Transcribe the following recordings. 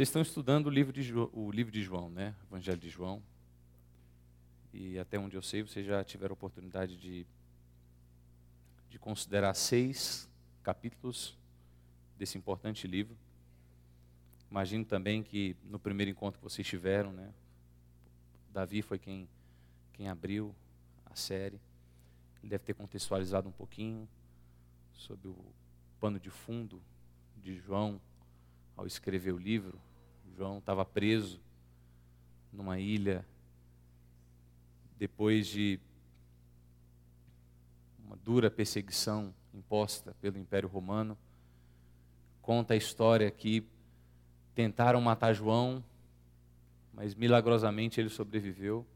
Vocês estão estudando o livro de, o livro de João, né? Evangelho de João. E até onde eu sei, vocês já tiveram a oportunidade de, de considerar seis capítulos desse importante livro. Imagino também que no primeiro encontro que vocês tiveram, né? Davi foi quem, quem abriu a série. Ele deve ter contextualizado um pouquinho sobre o pano de fundo de João ao escrever o livro. João estava preso numa ilha depois de uma dura perseguição imposta pelo Império Romano. Conta a história que tentaram matar João, mas milagrosamente ele sobreviveu.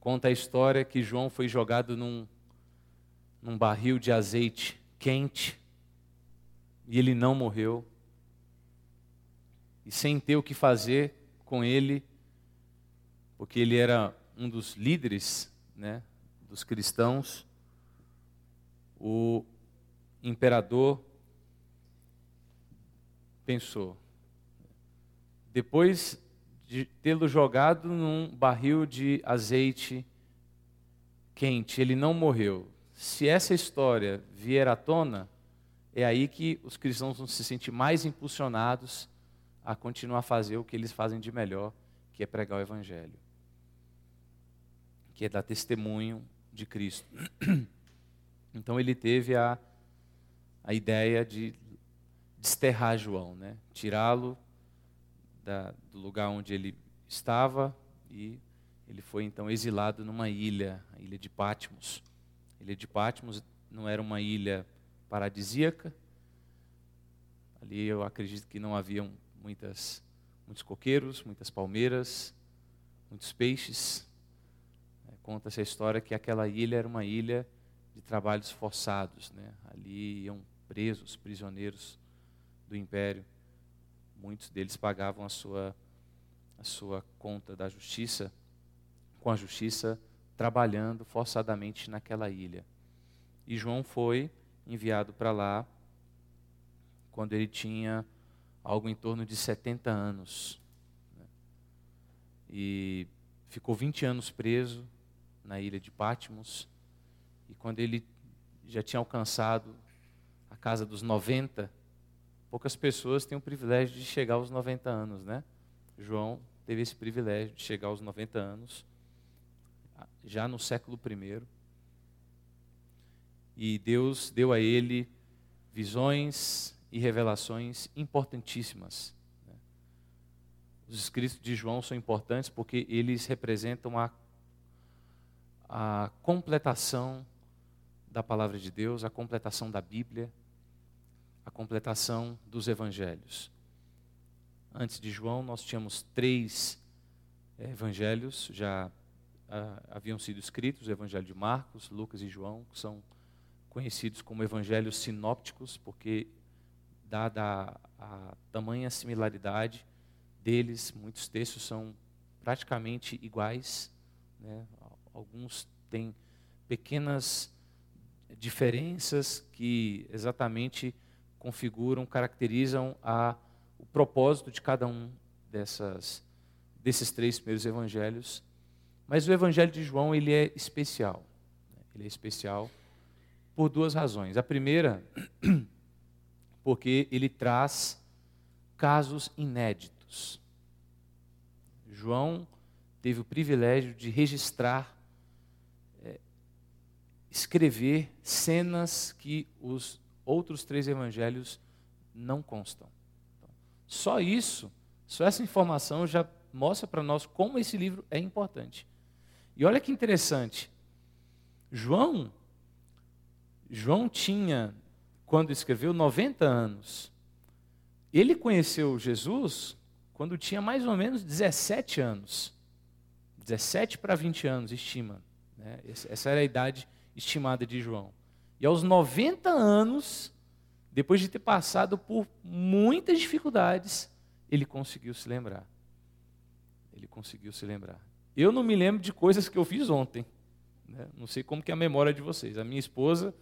Conta a história que João foi jogado num, num barril de azeite quente e ele não morreu. E sem ter o que fazer com ele, porque ele era um dos líderes né, dos cristãos, o imperador pensou, depois de tê-lo jogado num barril de azeite quente, ele não morreu. Se essa história vier à tona, é aí que os cristãos vão se sentir mais impulsionados a continuar a fazer o que eles fazem de melhor, que é pregar o Evangelho, que é dar testemunho de Cristo. Então ele teve a, a ideia de desterrar João, né? tirá-lo do lugar onde ele estava e ele foi então exilado numa ilha, a ilha de Patmos. A ilha de Patmos não era uma ilha paradisíaca. Ali eu acredito que não haviam muitas, muitos coqueiros, muitas palmeiras, muitos peixes. É, Conta-se a história que aquela ilha era uma ilha de trabalhos forçados. Né? Ali iam presos, prisioneiros do império muitos deles pagavam a sua, a sua conta da justiça, com a justiça trabalhando forçadamente naquela ilha. E João foi enviado para lá quando ele tinha algo em torno de 70 anos. Né? E ficou 20 anos preso na ilha de Patmos. E quando ele já tinha alcançado a casa dos 90, Poucas pessoas têm o privilégio de chegar aos 90 anos, né? João teve esse privilégio de chegar aos 90 anos, já no século I. E Deus deu a ele visões e revelações importantíssimas. Né? Os escritos de João são importantes porque eles representam a, a completação da palavra de Deus, a completação da Bíblia a completação dos evangelhos. Antes de João, nós tínhamos três eh, evangelhos, já ah, haviam sido escritos: o evangelho de Marcos, Lucas e João, que são conhecidos como evangelhos sinópticos, porque, dada a, a tamanha similaridade deles, muitos textos são praticamente iguais, né? alguns têm pequenas diferenças que exatamente configuram, caracterizam a, o propósito de cada um dessas, desses três primeiros evangelhos. Mas o evangelho de João ele é especial. Né? Ele é especial por duas razões. A primeira, porque ele traz casos inéditos. João teve o privilégio de registrar, é, escrever cenas que os outros três evangelhos não constam. Então, só isso, só essa informação já mostra para nós como esse livro é importante. E olha que interessante. João, João tinha, quando escreveu, 90 anos. Ele conheceu Jesus quando tinha mais ou menos 17 anos. 17 para 20 anos, estima. Né? Essa era a idade estimada de João. E aos 90 anos, depois de ter passado por muitas dificuldades, ele conseguiu se lembrar. Ele conseguiu se lembrar. Eu não me lembro de coisas que eu fiz ontem. Né? Não sei como que é a memória de vocês. A minha esposa,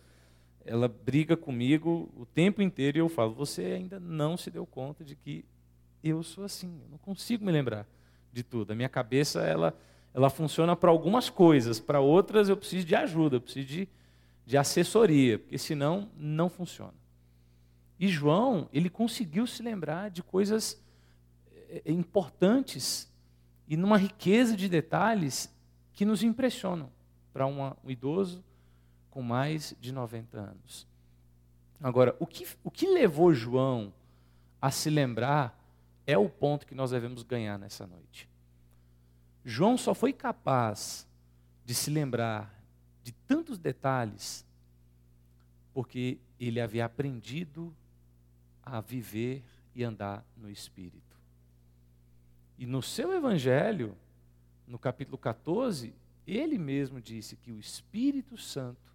ela briga comigo o tempo inteiro e eu falo: você ainda não se deu conta de que eu sou assim, eu não consigo me lembrar de tudo. A minha cabeça, ela, ela funciona para algumas coisas, para outras eu preciso de ajuda, eu preciso de, de assessoria, porque senão não funciona. E João, ele conseguiu se lembrar de coisas eh, importantes e numa riqueza de detalhes que nos impressionam para um idoso com mais de 90 anos. Agora, o que, o que levou João a se lembrar é o ponto que nós devemos ganhar nessa noite. João só foi capaz de se lembrar de tantos detalhes porque ele havia aprendido a viver e andar no Espírito. E no seu Evangelho, no capítulo 14, ele mesmo disse que o Espírito Santo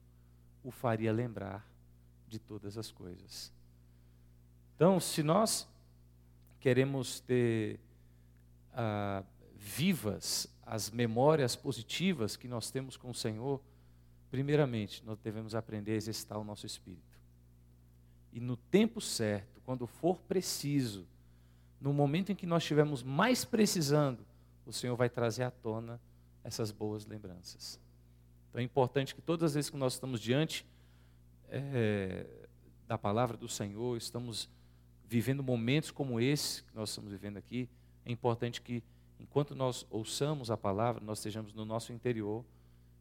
o faria lembrar de todas as coisas. Então, se nós queremos ter ah, vivas as memórias positivas que nós temos com o Senhor, primeiramente, nós devemos aprender a exercitar o nosso espírito. E no tempo certo, quando for preciso, no momento em que nós estivermos mais precisando, o Senhor vai trazer à tona essas boas lembranças. Então é importante que todas as vezes que nós estamos diante é, da palavra do Senhor, estamos vivendo momentos como esse que nós estamos vivendo aqui, é importante que, enquanto nós ouçamos a palavra, nós estejamos no nosso interior,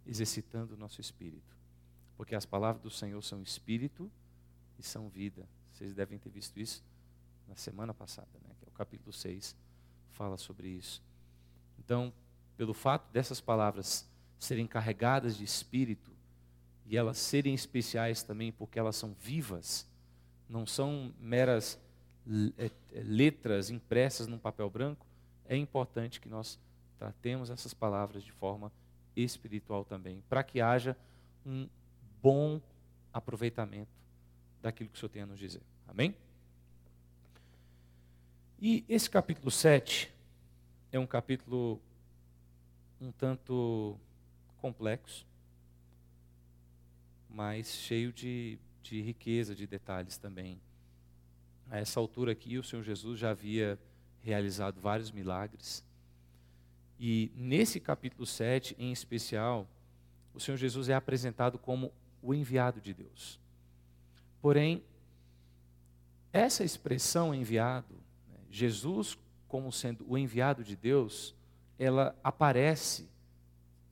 exercitando o nosso espírito. Porque as palavras do Senhor são espírito e são vida. Vocês devem ter visto isso na semana passada, né? que é o capítulo 6, fala sobre isso. Então, pelo fato dessas palavras serem carregadas de espírito e elas serem especiais também porque elas são vivas, não são meras é, é, letras impressas num papel branco, é importante que nós tratemos essas palavras de forma espiritual também, para que haja um bom aproveitamento daquilo que o Senhor tem a nos dizer. Amém? E esse capítulo 7 é um capítulo um tanto complexo, mas cheio de, de riqueza, de detalhes também. A essa altura aqui, o Senhor Jesus já havia realizado vários milagres. E nesse capítulo 7, em especial, o Senhor Jesus é apresentado como o enviado de Deus. Porém, essa expressão enviado, né, Jesus como sendo o enviado de Deus, ela aparece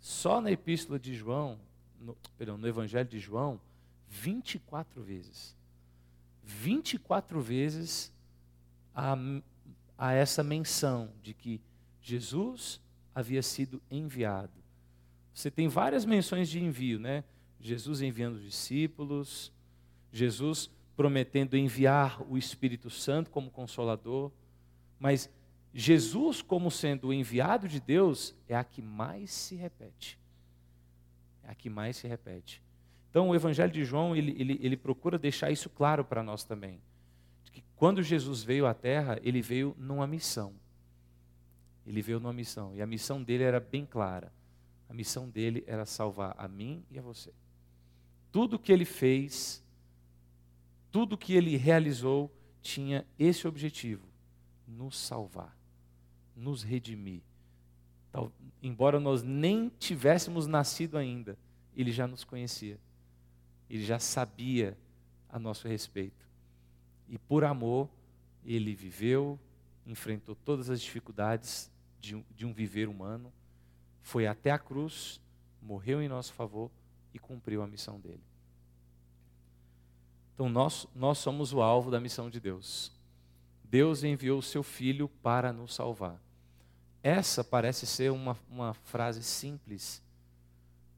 só na epístola de João, no, perdão, no Evangelho de João, 24 vezes. 24 vezes a, a essa menção de que Jesus havia sido enviado. Você tem várias menções de envio, né? Jesus enviando os discípulos, Jesus prometendo enviar o Espírito Santo como consolador, mas Jesus, como sendo o enviado de Deus, é a que mais se repete. É a que mais se repete. Então, o Evangelho de João, ele, ele, ele procura deixar isso claro para nós também. Que quando Jesus veio à Terra, ele veio numa missão. Ele veio numa missão. E a missão dele era bem clara. A missão dele era salvar a mim e a você. Tudo que ele fez, tudo que ele realizou, tinha esse objetivo: nos salvar nos redimir. Tal, embora nós nem tivéssemos nascido ainda, ele já nos conhecia. Ele já sabia a nosso respeito. E por amor, ele viveu, enfrentou todas as dificuldades de um, de um viver humano, foi até a cruz, morreu em nosso favor e cumpriu a missão dele. Então nós, nós somos o alvo da missão de Deus. Deus enviou o seu Filho para nos salvar. Essa parece ser uma, uma frase simples,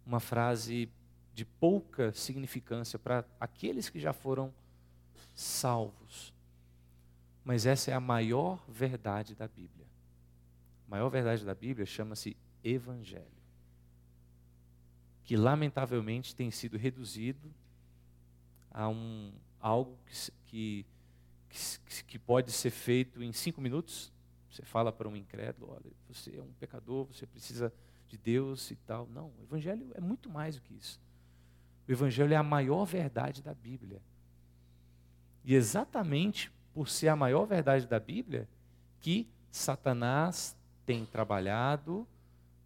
uma frase de pouca significância para aqueles que já foram salvos. Mas essa é a maior verdade da Bíblia. A maior verdade da Bíblia chama-se Evangelho. Que lamentavelmente tem sido reduzido a um, algo que, que que, que pode ser feito em cinco minutos. Você fala para um incrédulo, olha, você é um pecador, você precisa de Deus e tal. Não, o Evangelho é muito mais do que isso. O Evangelho é a maior verdade da Bíblia. E exatamente por ser a maior verdade da Bíblia, que Satanás tem trabalhado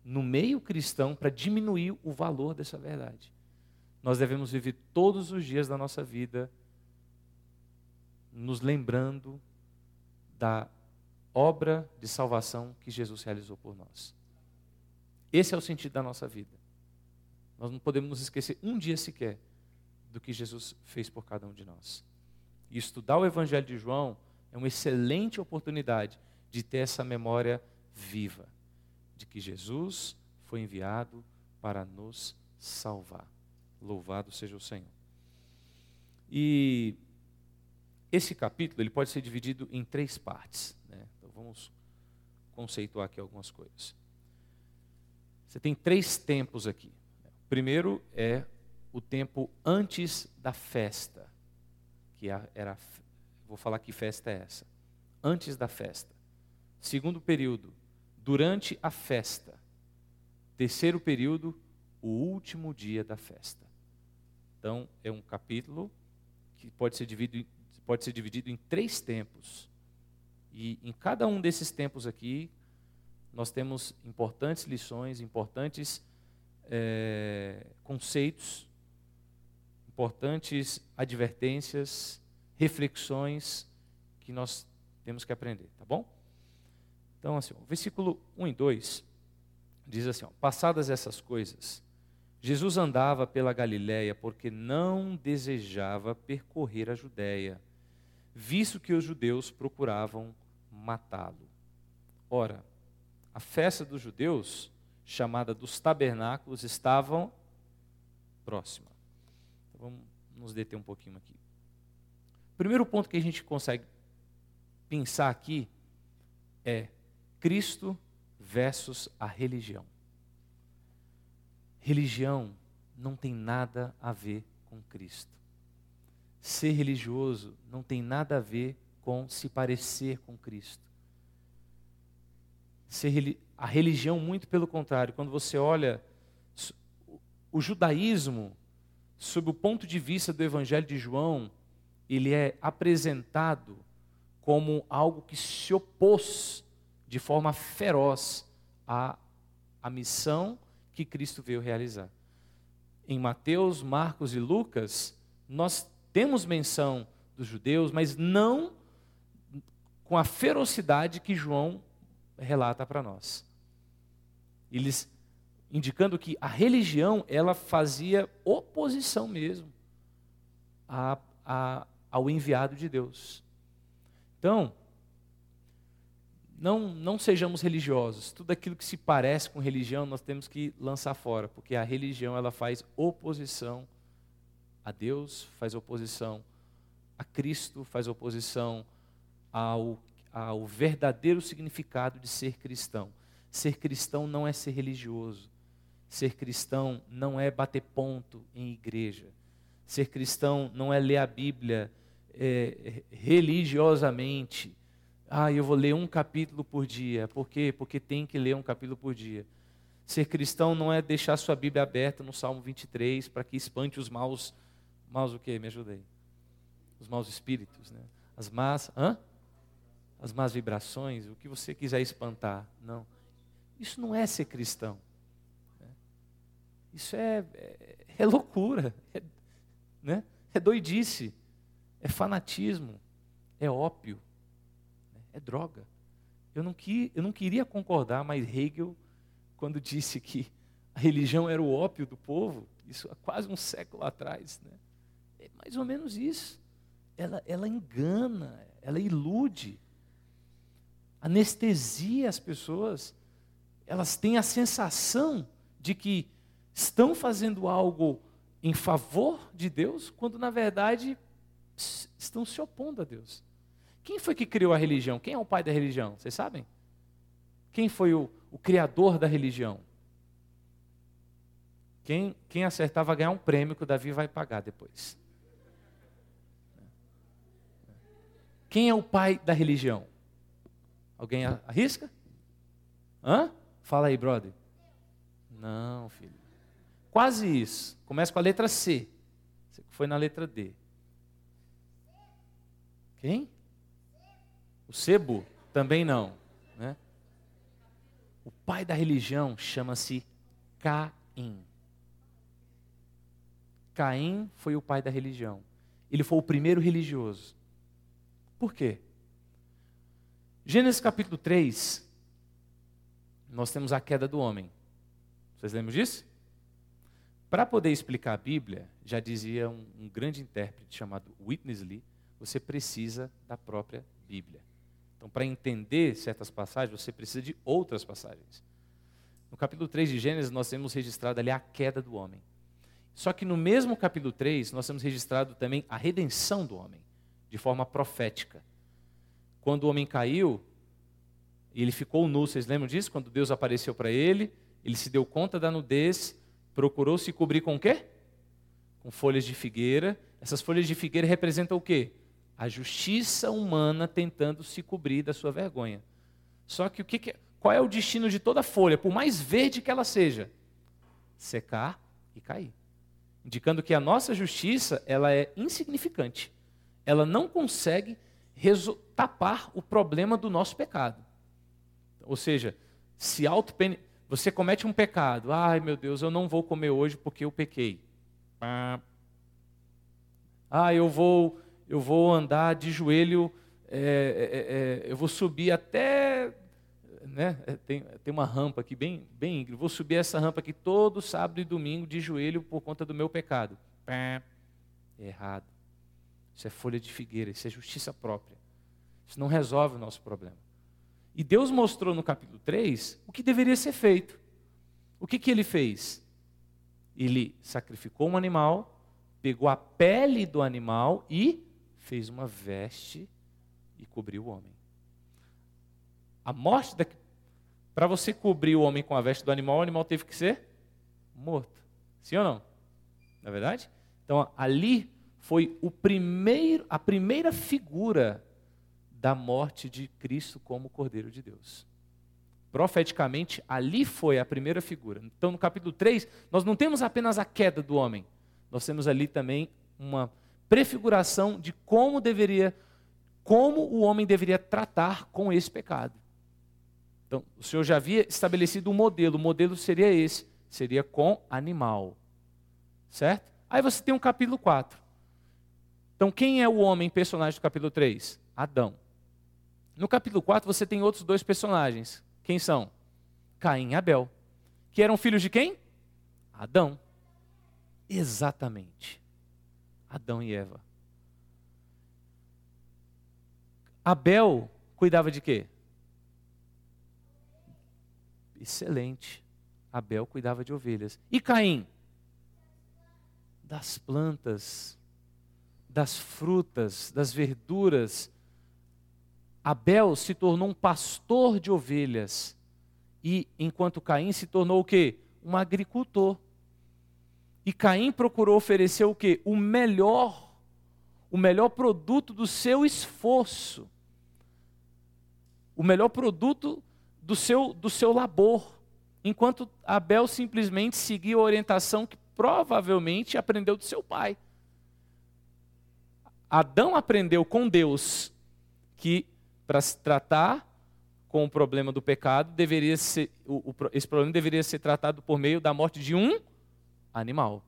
no meio cristão para diminuir o valor dessa verdade. Nós devemos viver todos os dias da nossa vida nos lembrando da obra de salvação que Jesus realizou por nós. Esse é o sentido da nossa vida. Nós não podemos nos esquecer um dia sequer do que Jesus fez por cada um de nós. E estudar o Evangelho de João é uma excelente oportunidade de ter essa memória viva de que Jesus foi enviado para nos salvar. Louvado seja o Senhor. E esse capítulo ele pode ser dividido em três partes. Vamos conceituar aqui algumas coisas. Você tem três tempos aqui. O primeiro é o tempo antes da festa, que era, vou falar que festa é essa, antes da festa. Segundo período, durante a festa. Terceiro período, o último dia da festa. Então, é um capítulo que pode ser dividido, pode ser dividido em três tempos. E em cada um desses tempos aqui, nós temos importantes lições, importantes é, conceitos, importantes advertências, reflexões que nós temos que aprender, tá bom? Então, assim, o versículo 1 e 2 diz assim: ó, Passadas essas coisas, Jesus andava pela Galiléia porque não desejava percorrer a Judéia, visto que os judeus procuravam matá-lo. Ora, a festa dos judeus, chamada dos tabernáculos, estavam próxima. Então, vamos nos deter um pouquinho aqui. O primeiro ponto que a gente consegue pensar aqui é Cristo versus a religião. Religião não tem nada a ver com Cristo. Ser religioso não tem nada a ver se parecer com Cristo. Ser, a religião, muito pelo contrário, quando você olha o judaísmo, sob o ponto de vista do Evangelho de João, ele é apresentado como algo que se opôs de forma feroz à, à missão que Cristo veio realizar. Em Mateus, Marcos e Lucas, nós temos menção dos judeus, mas não com a ferocidade que João relata para nós. Eles indicando que a religião ela fazia oposição mesmo a, a, ao enviado de Deus. Então, não, não sejamos religiosos. Tudo aquilo que se parece com religião, nós temos que lançar fora, porque a religião ela faz oposição a Deus, faz oposição a Cristo, faz oposição ao, ao verdadeiro significado de ser cristão. Ser cristão não é ser religioso. Ser cristão não é bater ponto em igreja. Ser cristão não é ler a Bíblia é, religiosamente ah, eu vou ler um capítulo por dia. Por quê? Porque tem que ler um capítulo por dia. Ser cristão não é deixar sua Bíblia aberta no Salmo 23 para que espante os maus. Maus o quê? Me ajudei. Os maus espíritos, né? As más. Hã? As más vibrações, o que você quiser espantar. Não. Isso não é ser cristão. Né? Isso é, é, é loucura. É, né? é doidice. É fanatismo. É ópio é droga. Eu não, que, eu não queria concordar, mas Hegel, quando disse que a religião era o ópio do povo, isso há quase um século atrás, né? é mais ou menos isso. Ela, ela engana, ela ilude, anestesia as pessoas. Elas têm a sensação de que estão fazendo algo em favor de Deus, quando na verdade estão se opondo a Deus. Quem foi que criou a religião? Quem é o pai da religião? Vocês sabem? Quem foi o, o criador da religião? Quem, quem acertar vai ganhar um prêmio que o Davi vai pagar depois. Quem é o pai da religião? Alguém arrisca? Hã? Fala aí, brother. Não, filho. Quase isso. Começa com a letra C. Você foi na letra D. Quem? O sebo? Também não. Né? O pai da religião chama-se Caim. Caim foi o pai da religião. Ele foi o primeiro religioso. Por quê? Gênesis capítulo 3, nós temos a queda do homem. Vocês lembram disso? Para poder explicar a Bíblia, já dizia um, um grande intérprete chamado Witness Lee, você precisa da própria Bíblia. Então, para entender certas passagens, você precisa de outras passagens. No capítulo 3 de Gênesis, nós temos registrado ali a queda do homem. Só que no mesmo capítulo 3, nós temos registrado também a redenção do homem, de forma profética. Quando o homem caiu, ele ficou nu, vocês lembram disso? Quando Deus apareceu para ele, ele se deu conta da nudez, procurou se cobrir com o quê? Com folhas de figueira. Essas folhas de figueira representam o quê? A justiça humana tentando se cobrir da sua vergonha. Só que o que, que qual é o destino de toda folha, por mais verde que ela seja? Secar e cair indicando que a nossa justiça ela é insignificante. Ela não consegue tapar o problema do nosso pecado. Ou seja, se auto você comete um pecado, ai meu Deus, eu não vou comer hoje porque eu pequei. Ah, eu vou, eu vou andar de joelho, é, é, é, eu vou subir até né? É, tem, tem uma rampa aqui bem, bem íngreme. Vou subir essa rampa aqui todo sábado e domingo de joelho por conta do meu pecado. É errado. Isso é folha de figueira, isso é justiça própria. Isso não resolve o nosso problema. E Deus mostrou no capítulo 3 o que deveria ser feito. O que, que ele fez? Ele sacrificou um animal, pegou a pele do animal e fez uma veste e cobriu o homem. A morte da... Para você cobrir o homem com a veste do animal, o animal teve que ser morto. Sim ou não? Não é verdade? Então, ali foi o primeiro, a primeira figura da morte de Cristo como Cordeiro de Deus. Profeticamente, ali foi a primeira figura. Então, no capítulo 3, nós não temos apenas a queda do homem, nós temos ali também uma prefiguração de como deveria, como o homem deveria tratar com esse pecado. Então, o Senhor já havia estabelecido um modelo. O modelo seria esse: seria com animal. Certo? Aí você tem um capítulo 4. Então, quem é o homem personagem do capítulo 3? Adão. No capítulo 4, você tem outros dois personagens. Quem são? Caim e Abel. Que eram filhos de quem? Adão. Exatamente. Adão e Eva. Abel cuidava de quê? excelente. Abel cuidava de ovelhas. E Caim? Das plantas, das frutas, das verduras. Abel se tornou um pastor de ovelhas. E enquanto Caim se tornou o quê? Um agricultor. E Caim procurou oferecer o quê? O melhor, o melhor produto do seu esforço. O melhor produto do seu, do seu labor, enquanto Abel simplesmente seguia a orientação que provavelmente aprendeu do seu pai. Adão aprendeu com Deus que para se tratar com o problema do pecado, deveria ser, o, o, esse problema deveria ser tratado por meio da morte de um animal.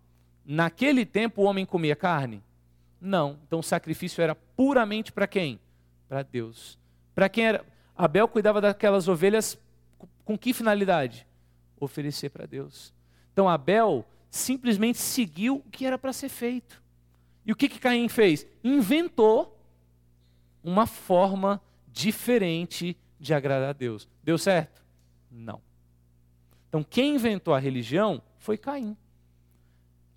Naquele tempo o homem comia carne? Não. Então o sacrifício era puramente para quem? Para Deus. Para quem era? Abel cuidava daquelas ovelhas com que finalidade? Oferecer para Deus. Então Abel simplesmente seguiu o que era para ser feito. E o que, que Caim fez? Inventou uma forma diferente de agradar a Deus. Deu certo? Não. Então quem inventou a religião foi Caim.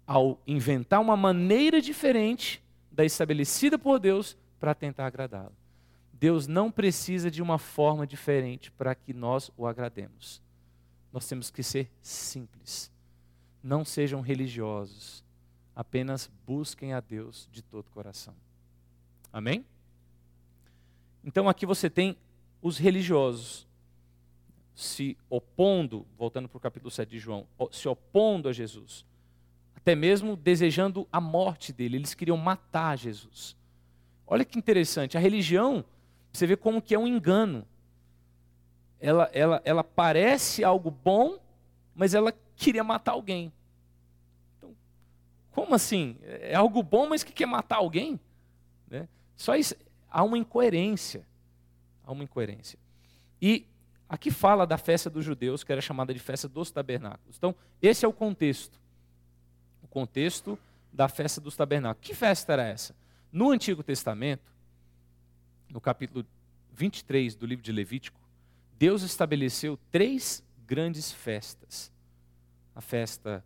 Ao inventar uma maneira diferente da estabelecida por Deus para tentar agradá-lo. Deus não precisa de uma forma diferente para que nós o agrademos. Nós temos que ser simples. Não sejam religiosos. Apenas busquem a Deus de todo o coração. Amém? Então aqui você tem os religiosos se opondo, voltando para o capítulo 7 de João, se opondo a Jesus. Até mesmo desejando a morte dele. Eles queriam matar Jesus. Olha que interessante, a religião você vê como que é um engano. ela, ela, ela parece algo bom, mas ela queria matar alguém. Como assim? É algo bom, mas que quer matar alguém? Né? Só isso, há uma incoerência. Há uma incoerência. E aqui fala da festa dos judeus, que era chamada de festa dos tabernáculos. Então, esse é o contexto. O contexto da festa dos tabernáculos. Que festa era essa? No Antigo Testamento, no capítulo 23 do livro de Levítico, Deus estabeleceu três grandes festas. A festa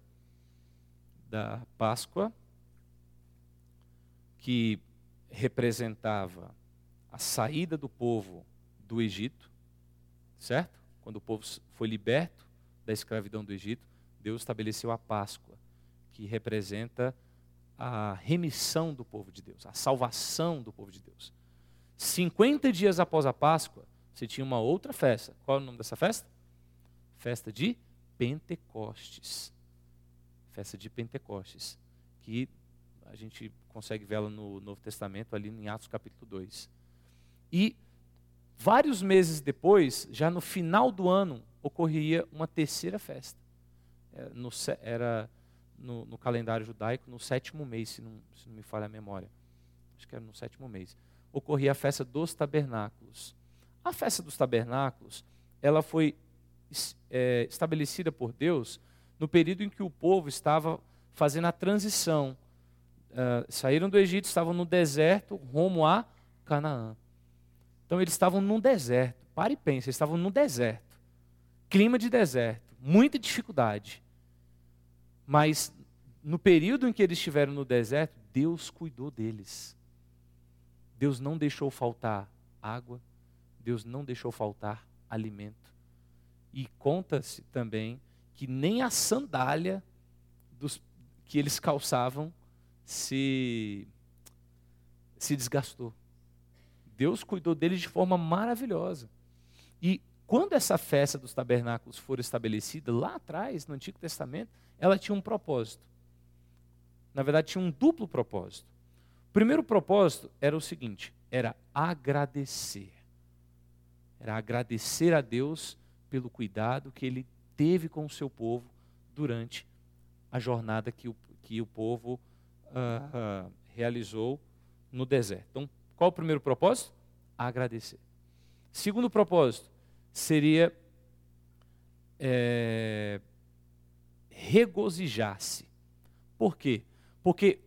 da Páscoa, que representava a saída do povo do Egito, certo? Quando o povo foi liberto da escravidão do Egito, Deus estabeleceu a Páscoa, que representa a remissão do povo de Deus, a salvação do povo de Deus. 50 dias após a Páscoa, você tinha uma outra festa. Qual é o nome dessa festa? Festa de Pentecostes. Festa de Pentecostes. Que a gente consegue vê-la no Novo Testamento, ali em Atos capítulo 2. E vários meses depois, já no final do ano, ocorria uma terceira festa. Era é, no, era no, no calendário judaico no sétimo mês, se não, se não me falha a memória. Acho que era no sétimo mês. Ocorria a festa dos tabernáculos. A festa dos tabernáculos, ela foi é, estabelecida por Deus no período em que o povo estava fazendo a transição. Uh, saíram do Egito, estavam no deserto, rumo a Canaã. Então eles estavam no deserto. Pare e pense, eles estavam no deserto. Clima de deserto, muita dificuldade. Mas no período em que eles estiveram no deserto, Deus cuidou deles. Deus não deixou faltar água, Deus não deixou faltar alimento. E conta-se também que nem a sandália dos, que eles calçavam se, se desgastou. Deus cuidou deles de forma maravilhosa. E quando essa festa dos tabernáculos for estabelecida, lá atrás, no Antigo Testamento, ela tinha um propósito. Na verdade, tinha um duplo propósito. O primeiro propósito era o seguinte: era agradecer. Era agradecer a Deus pelo cuidado que ele teve com o seu povo durante a jornada que o, que o povo uh, uh, realizou no deserto. Então, qual o primeiro propósito? Agradecer. Segundo propósito seria é, regozijar-se. Por quê? Porque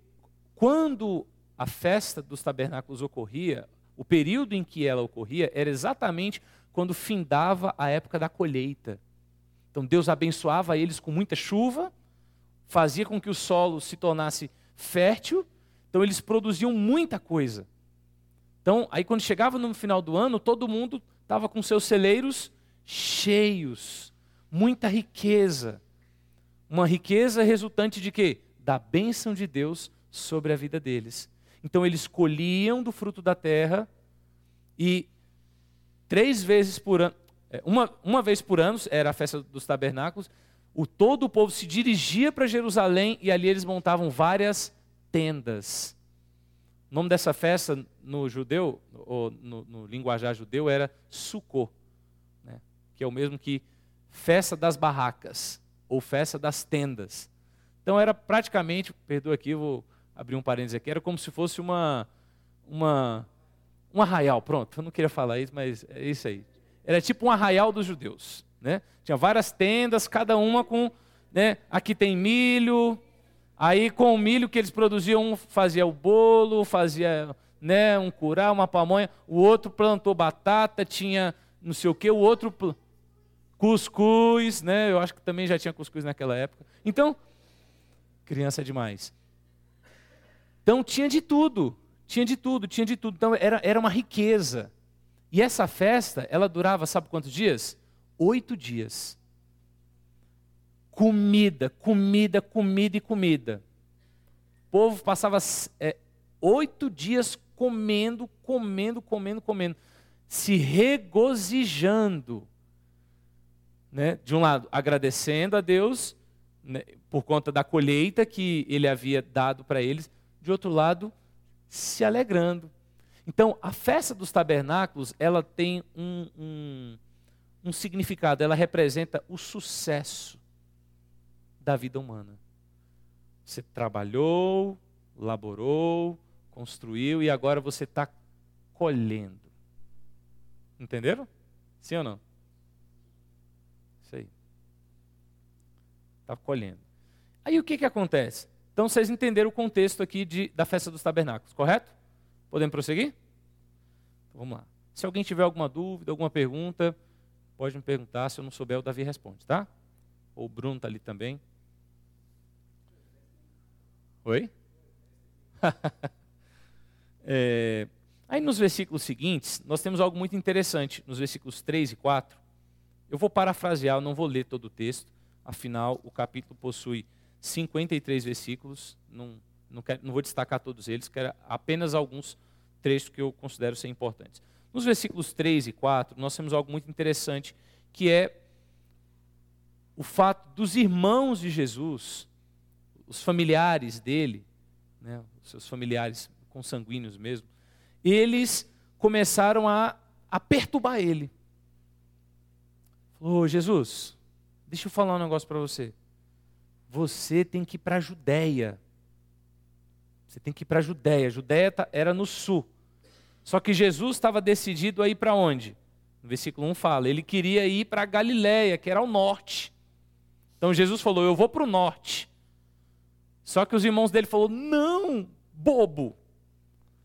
quando a festa dos tabernáculos ocorria, o período em que ela ocorria era exatamente quando findava a época da colheita. Então Deus abençoava eles com muita chuva, fazia com que o solo se tornasse fértil, então eles produziam muita coisa. Então, aí quando chegava no final do ano, todo mundo estava com seus celeiros cheios, muita riqueza. Uma riqueza resultante de quê? Da bênção de Deus sobre a vida deles. Então eles colhiam do fruto da terra e três vezes por ano, uma, uma vez por ano, era a festa dos tabernáculos, o, todo o povo se dirigia para Jerusalém e ali eles montavam várias tendas. O nome dessa festa no judeu, ou no, no linguajar judeu, era Sukkot, né? que é o mesmo que festa das barracas, ou festa das tendas. Então era praticamente, perdoa aqui, vou abrir um parênteses aqui, era como se fosse uma, uma, um arraial, pronto, eu não queria falar isso, mas é isso aí. Era tipo um arraial dos judeus. Né? Tinha várias tendas, cada uma com. Né? Aqui tem milho, aí com o milho que eles produziam, um fazia o bolo, fazia né, um curau, uma pamonha, o outro plantou batata, tinha não sei o que, o outro cuscuz, né? Eu acho que também já tinha cuscuz naquela época. Então, criança demais. Então tinha de tudo, tinha de tudo, tinha de tudo. Então era, era uma riqueza. E essa festa, ela durava, sabe quantos dias? Oito dias. Comida, comida, comida e comida. O povo passava é, oito dias comendo, comendo, comendo, comendo, se regozijando. Né? De um lado, agradecendo a Deus né, por conta da colheita que ele havia dado para eles, de outro lado, se alegrando. Então, a festa dos tabernáculos, ela tem um, um, um significado, ela representa o sucesso da vida humana. Você trabalhou, laborou, construiu e agora você está colhendo. Entenderam? Sim ou não? Isso aí. Está colhendo. Aí o que, que acontece? Então vocês entenderam o contexto aqui de, da festa dos tabernáculos, correto? Podemos prosseguir? Então, vamos lá. Se alguém tiver alguma dúvida, alguma pergunta, pode me perguntar. Se eu não souber, o Davi responde, tá? Ou o Bruno está ali também. Oi? é, aí nos versículos seguintes, nós temos algo muito interessante. Nos versículos 3 e 4. Eu vou parafrasear, eu não vou ler todo o texto. Afinal, o capítulo possui 53 versículos. Não, não, quero, não vou destacar todos eles, quero apenas alguns trechos que eu considero ser importantes. Nos versículos 3 e 4, nós temos algo muito interessante, que é o fato dos irmãos de Jesus, os familiares dele, né, seus familiares consanguíneos mesmo, eles começaram a, a perturbar ele. Falou, Jesus, deixa eu falar um negócio para você. Você tem que ir para a Judéia. Você tem que ir para a Judéia. A Judéia tá, era no sul. Só que Jesus estava decidido a ir para onde? No versículo 1 fala, ele queria ir para Galiléia, que era ao norte. Então Jesus falou: "Eu vou para o norte". Só que os irmãos dele falaram: "Não, bobo.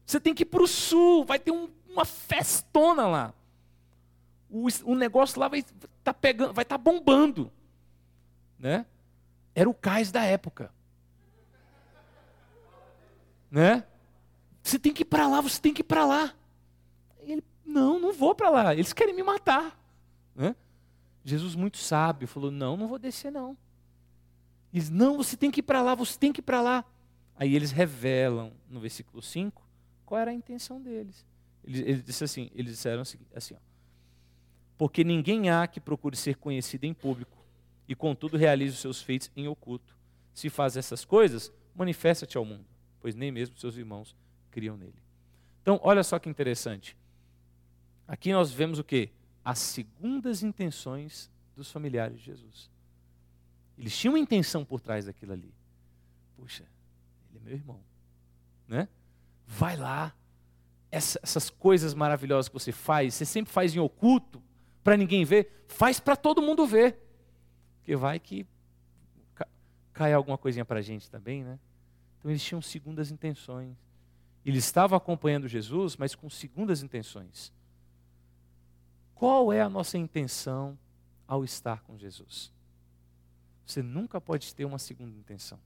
Você tem que ir para o sul, vai ter um, uma festona lá. O, o negócio lá vai estar tá pegando, vai estar tá bombando, né? Era o cais da época. Né? Você tem que ir para lá, você tem que ir para lá. Ele, não, não vou para lá. Eles querem me matar. Né? Jesus, muito sábio, falou: Não, não vou descer, não. Eles, não, você tem que ir para lá, você tem que ir para lá. Aí eles revelam no versículo 5 qual era a intenção deles. Eles, eles, disse assim, eles disseram assim ó, porque ninguém há que procure ser conhecido em público e contudo realize os seus feitos em oculto. Se faz essas coisas, manifesta-te ao mundo, pois nem mesmo seus irmãos criam nele. Então, olha só que interessante. Aqui nós vemos o que? As segundas intenções dos familiares de Jesus. Eles tinham uma intenção por trás daquilo ali. Puxa, ele é meu irmão. Né? Vai lá. Essa, essas coisas maravilhosas que você faz, você sempre faz em oculto, para ninguém ver, faz para todo mundo ver. Porque vai que cai alguma coisinha para a gente também, né? Então eles tinham segundas intenções. Ele estava acompanhando Jesus, mas com segundas intenções. Qual é a nossa intenção ao estar com Jesus? Você nunca pode ter uma segunda intenção.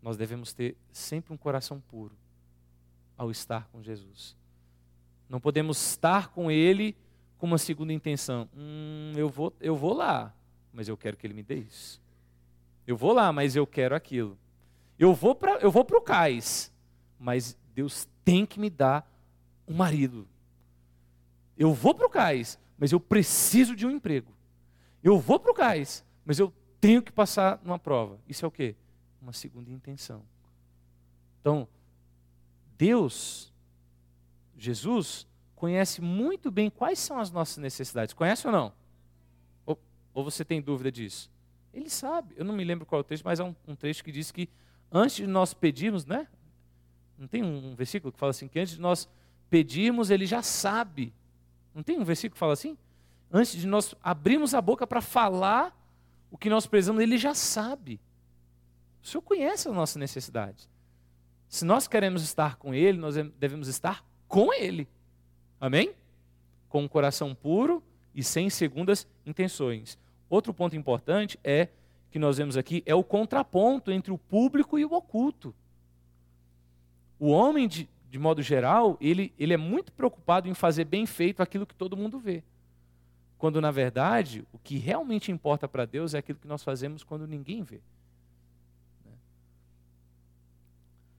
Nós devemos ter sempre um coração puro ao estar com Jesus. Não podemos estar com Ele com uma segunda intenção. Hum, eu vou, eu vou lá, mas eu quero que Ele me dê isso. Eu vou lá, mas eu quero aquilo. Eu vou para, eu vou para o cais, mas Deus tem que me dar um marido. Eu vou para o cais, mas eu preciso de um emprego. Eu vou para o cais, mas eu tenho que passar numa prova. Isso é o quê? Uma segunda intenção. Então, Deus, Jesus, conhece muito bem quais são as nossas necessidades. Conhece ou não? Ou, ou você tem dúvida disso? Ele sabe. Eu não me lembro qual é o texto, mas é um, um trecho que diz que antes de nós pedirmos, né? Não tem um versículo que fala assim, que antes de nós pedirmos, ele já sabe. Não tem um versículo que fala assim? Antes de nós abrirmos a boca para falar o que nós precisamos, ele já sabe. O Senhor conhece as nossas necessidades. Se nós queremos estar com Ele, nós devemos estar com Ele. Amém? Com um coração puro e sem segundas intenções. Outro ponto importante é que nós vemos aqui é o contraponto entre o público e o oculto. O homem, de, de modo geral, ele, ele é muito preocupado em fazer bem feito aquilo que todo mundo vê. Quando, na verdade, o que realmente importa para Deus é aquilo que nós fazemos quando ninguém vê. Né?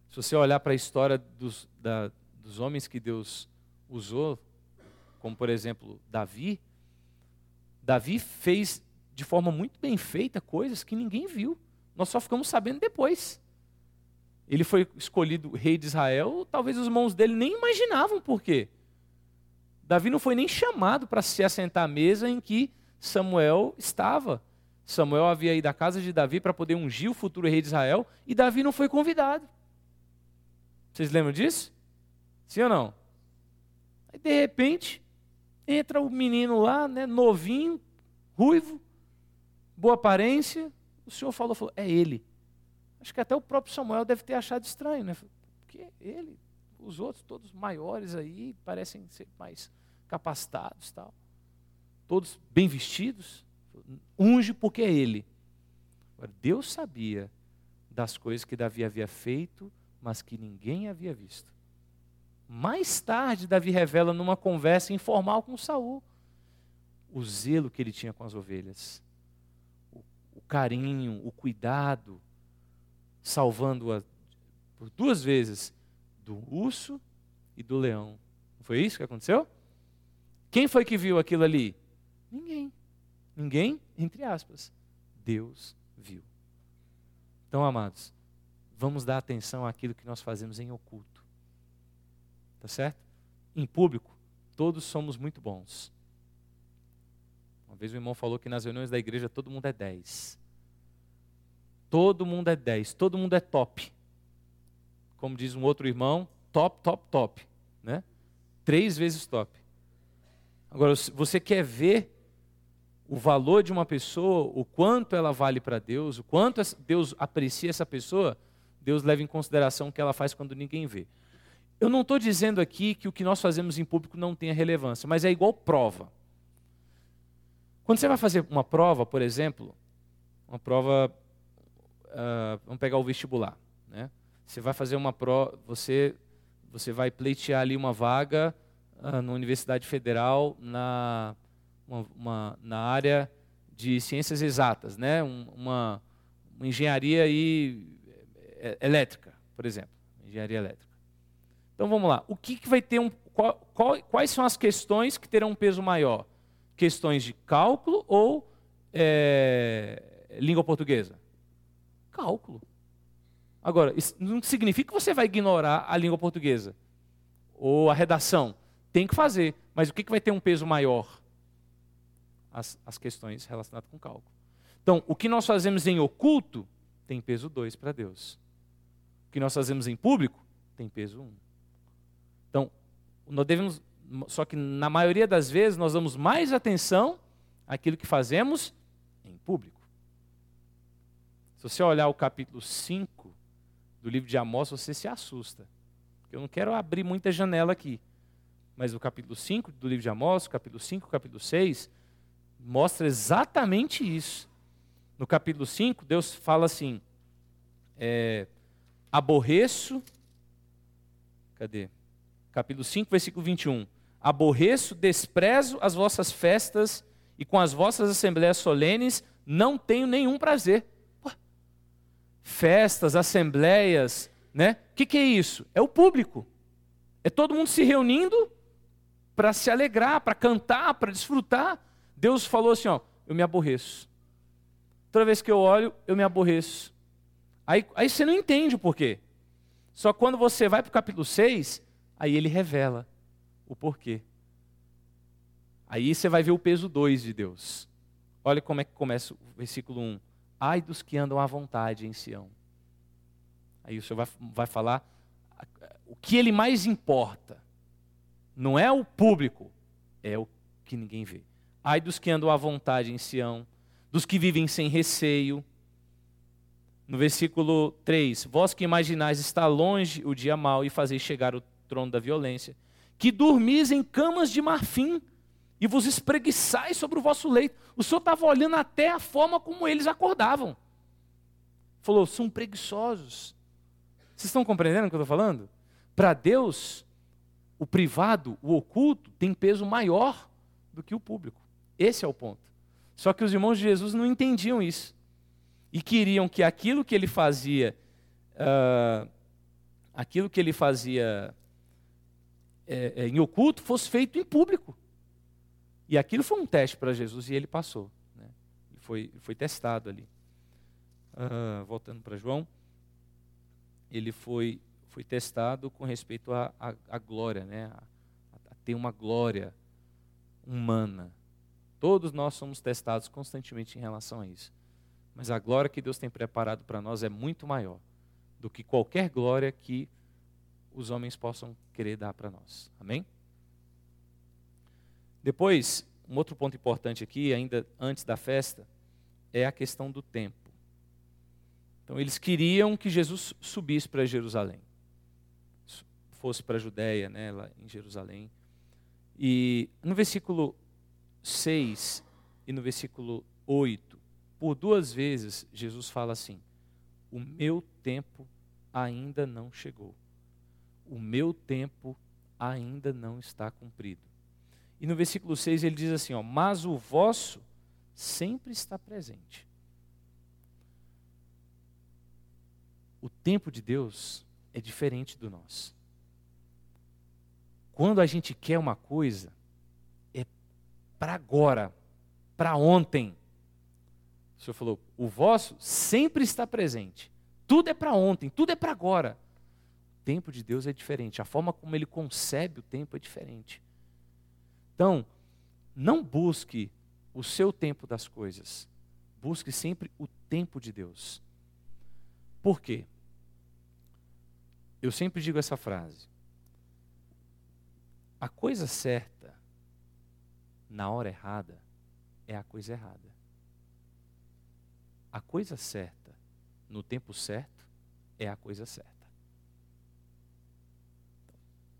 Se você olhar para a história dos, da, dos homens que Deus usou, como por exemplo Davi, Davi fez de forma muito bem feita coisas que ninguém viu. Nós só ficamos sabendo depois ele foi escolhido rei de Israel, talvez os irmãos dele nem imaginavam por quê. Davi não foi nem chamado para se assentar à mesa em que Samuel estava. Samuel havia ido à casa de Davi para poder ungir o futuro rei de Israel e Davi não foi convidado. Vocês lembram disso? Sim ou não? Aí de repente entra o menino lá, né, novinho, ruivo, boa aparência. O senhor falou, falou, é ele. Acho que até o próprio Samuel deve ter achado estranho, né? Porque ele, os outros todos maiores aí, parecem ser mais capacitados, tal. Todos bem vestidos. Unge porque é ele. Agora, Deus sabia das coisas que Davi havia feito, mas que ninguém havia visto. Mais tarde, Davi revela numa conversa informal com Saul o zelo que ele tinha com as ovelhas, carinho, o cuidado, salvando-a por duas vezes do urso e do leão. Não foi isso que aconteceu? Quem foi que viu aquilo ali? Ninguém. Ninguém, entre aspas. Deus viu. Então, amados, vamos dar atenção àquilo que nós fazemos em oculto. Tá certo? Em público, todos somos muito bons. Uma vez o irmão falou que nas reuniões da igreja todo mundo é 10. Todo mundo é 10, todo mundo é top. Como diz um outro irmão, top, top, top. Né? Três vezes top. Agora, você quer ver o valor de uma pessoa, o quanto ela vale para Deus, o quanto Deus aprecia essa pessoa, Deus leva em consideração o que ela faz quando ninguém vê. Eu não estou dizendo aqui que o que nós fazemos em público não tenha relevância, mas é igual prova. Quando você vai fazer uma prova, por exemplo, uma prova, uh, vamos pegar o vestibular, né? Você vai fazer uma prova, você, você vai pleitear ali uma vaga uh, na Universidade Federal na uma, uma, na área de ciências exatas, né? uma, uma engenharia aí, é, elétrica, por exemplo, engenharia elétrica. Então vamos lá. O que, que vai ter um, qual, qual, quais são as questões que terão um peso maior? Questões de cálculo ou é, língua portuguesa? Cálculo. Agora, isso não significa que você vai ignorar a língua portuguesa ou a redação. Tem que fazer. Mas o que, vai ter um peso maior? as, as questões relacionadas com cálculo. Então, o que nós fazemos em oculto tem peso 2 para Deus. O que nós fazemos em público tem peso 1. Um. Então, nós devemos, só que na maioria das vezes nós damos mais atenção àquilo que fazemos em público. Se você olhar o capítulo 5 do livro de Amós, você se assusta. Eu não quero abrir muita janela aqui. Mas o capítulo 5 do livro de Amós, capítulo 5, capítulo 6, mostra exatamente isso. No capítulo 5, Deus fala assim: é, aborreço. Cadê? Capítulo 5, versículo 21. Aborreço, desprezo as vossas festas e com as vossas assembleias solenes não tenho nenhum prazer. Festas, assembleias, né? O que, que é isso? É o público. É todo mundo se reunindo para se alegrar, para cantar, para desfrutar. Deus falou assim: ó, eu me aborreço. Toda vez que eu olho, eu me aborreço. Aí, aí você não entende o porquê. Só quando você vai para o capítulo 6, aí ele revela o porquê. Aí você vai ver o peso 2 de Deus. Olha como é que começa o versículo 1. Ai dos que andam à vontade em Sião. Aí o Senhor vai, vai falar o que ele mais importa. Não é o público, é o que ninguém vê. Ai dos que andam à vontade em Sião, dos que vivem sem receio. No versículo 3: Vós que imaginais estar longe o dia mau e fazeis chegar o trono da violência, que dormis em camas de marfim e vos espreguiçais sobre o vosso leito. O Senhor estava olhando até a forma como eles acordavam. Falou: são preguiçosos. Vocês estão compreendendo o que eu estou falando? Para Deus, o privado, o oculto, tem peso maior do que o público. Esse é o ponto. Só que os irmãos de Jesus não entendiam isso. E queriam que aquilo que ele fazia, uh, aquilo que ele fazia é, é, em oculto, fosse feito em público. E aquilo foi um teste para Jesus e ele passou. Né? Ele foi, foi testado ali. Uh, voltando para João, ele foi, foi testado com respeito à glória, né? A, a ter uma glória humana. Todos nós somos testados constantemente em relação a isso. Mas a glória que Deus tem preparado para nós é muito maior do que qualquer glória que os homens possam querer dar para nós. Amém? Depois, um outro ponto importante aqui, ainda antes da festa, é a questão do tempo. Então, eles queriam que Jesus subisse para Jerusalém, fosse para a Judéia, né, lá em Jerusalém. E no versículo 6 e no versículo 8, por duas vezes, Jesus fala assim: O meu tempo ainda não chegou. O meu tempo ainda não está cumprido. E no versículo 6 ele diz assim: ó, Mas o vosso sempre está presente. O tempo de Deus é diferente do nosso. Quando a gente quer uma coisa, é para agora, para ontem. O Senhor falou: o vosso sempre está presente. Tudo é para ontem, tudo é para agora. O tempo de Deus é diferente, a forma como ele concebe o tempo é diferente. Então, não busque o seu tempo das coisas, busque sempre o tempo de Deus. Por quê? Eu sempre digo essa frase: a coisa certa, na hora errada, é a coisa errada a coisa certa, no tempo certo, é a coisa certa.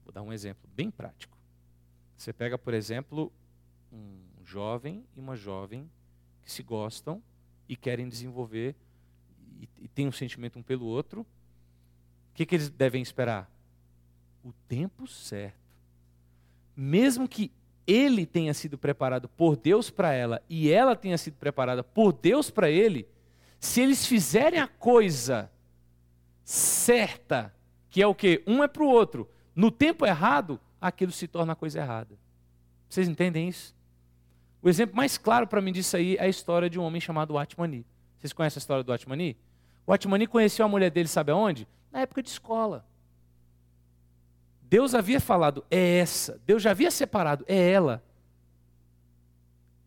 Vou dar um exemplo bem prático. Você pega, por exemplo, um jovem e uma jovem que se gostam e querem desenvolver e, e têm um sentimento um pelo outro. O que, que eles devem esperar? O tempo certo. Mesmo que ele tenha sido preparado por Deus para ela e ela tenha sido preparada por Deus para ele, se eles fizerem a coisa certa, que é o que? Um é para o outro, no tempo errado, aquilo se torna coisa errada. Vocês entendem isso? O exemplo mais claro para mim disso aí é a história de um homem chamado Atmani. Vocês conhecem a história do Atmani? O Atmani conheceu a mulher dele, sabe aonde? Na época de escola. Deus havia falado, é essa. Deus já havia separado, é ela.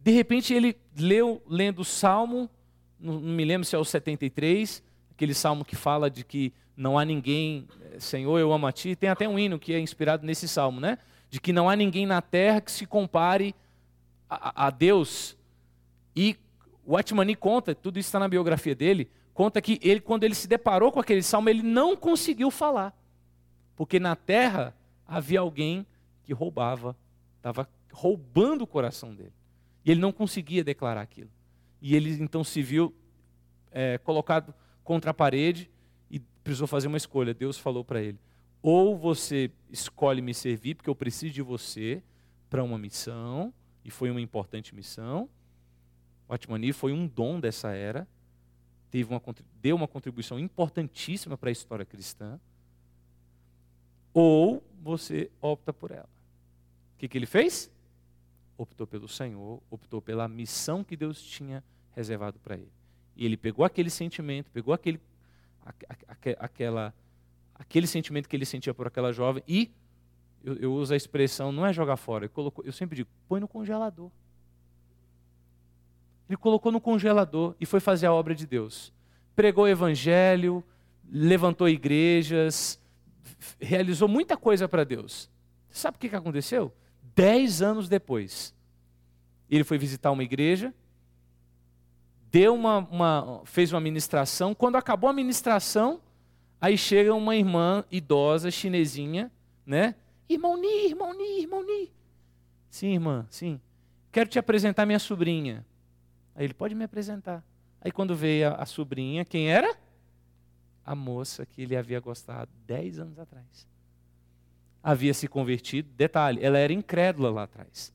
De repente ele leu, lendo o Salmo, não, me lembro se é o 73, aquele salmo que fala de que não há ninguém, eh, Senhor, eu amo a Ti. Tem até um hino que é inspirado nesse salmo, né? De que não há ninguém na terra que se compare a, a Deus. E o Atmani conta, tudo isso está na biografia dele, conta que ele, quando ele se deparou com aquele salmo, ele não conseguiu falar. Porque na terra havia alguém que roubava, estava roubando o coração dele. E ele não conseguia declarar aquilo. E ele então se viu é, colocado contra a parede precisou fazer uma escolha. Deus falou para ele: ou você escolhe me servir, porque eu preciso de você para uma missão, e foi uma importante missão. O Atmani foi um dom dessa era, teve uma, deu uma contribuição importantíssima para a história cristã. Ou você opta por ela. O que, que ele fez? Optou pelo Senhor, optou pela missão que Deus tinha reservado para ele. E ele pegou aquele sentimento, pegou aquele, aquela, aquele sentimento que ele sentia por aquela jovem e, eu, eu uso a expressão, não é jogar fora, colocou, eu sempre digo, põe no congelador. Ele colocou no congelador e foi fazer a obra de Deus. Pregou o evangelho, levantou igrejas, realizou muita coisa para Deus. Sabe o que aconteceu? Dez anos depois, ele foi visitar uma igreja deu uma, uma, fez uma ministração. Quando acabou a ministração, aí chega uma irmã idosa, chinesinha, né? Irmão Ni, irmão Ni, irmão Ni. Sim, irmã, sim. Quero te apresentar minha sobrinha. Aí ele pode me apresentar. Aí quando veio a, a sobrinha, quem era? A moça que ele havia gostado dez anos atrás. Havia se convertido, detalhe, ela era incrédula lá atrás.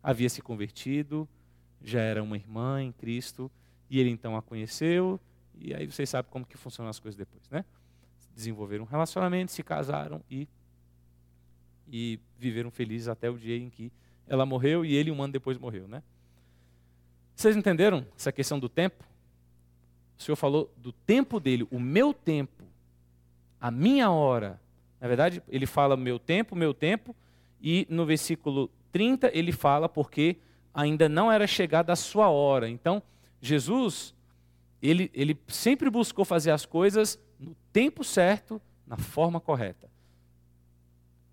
Havia se convertido, já era uma irmã em Cristo, e ele então a conheceu, e aí vocês sabem como que funcionam as coisas depois, né? Desenvolveram um relacionamento, se casaram e, e viveram felizes até o dia em que ela morreu e ele um ano depois morreu, né? Vocês entenderam essa questão do tempo? O Senhor falou do tempo dele, o meu tempo, a minha hora. Na verdade, ele fala meu tempo, meu tempo, e no versículo 30 ele fala porque ainda não era chegada a sua hora. Então, Jesus, ele, ele sempre buscou fazer as coisas no tempo certo, na forma correta.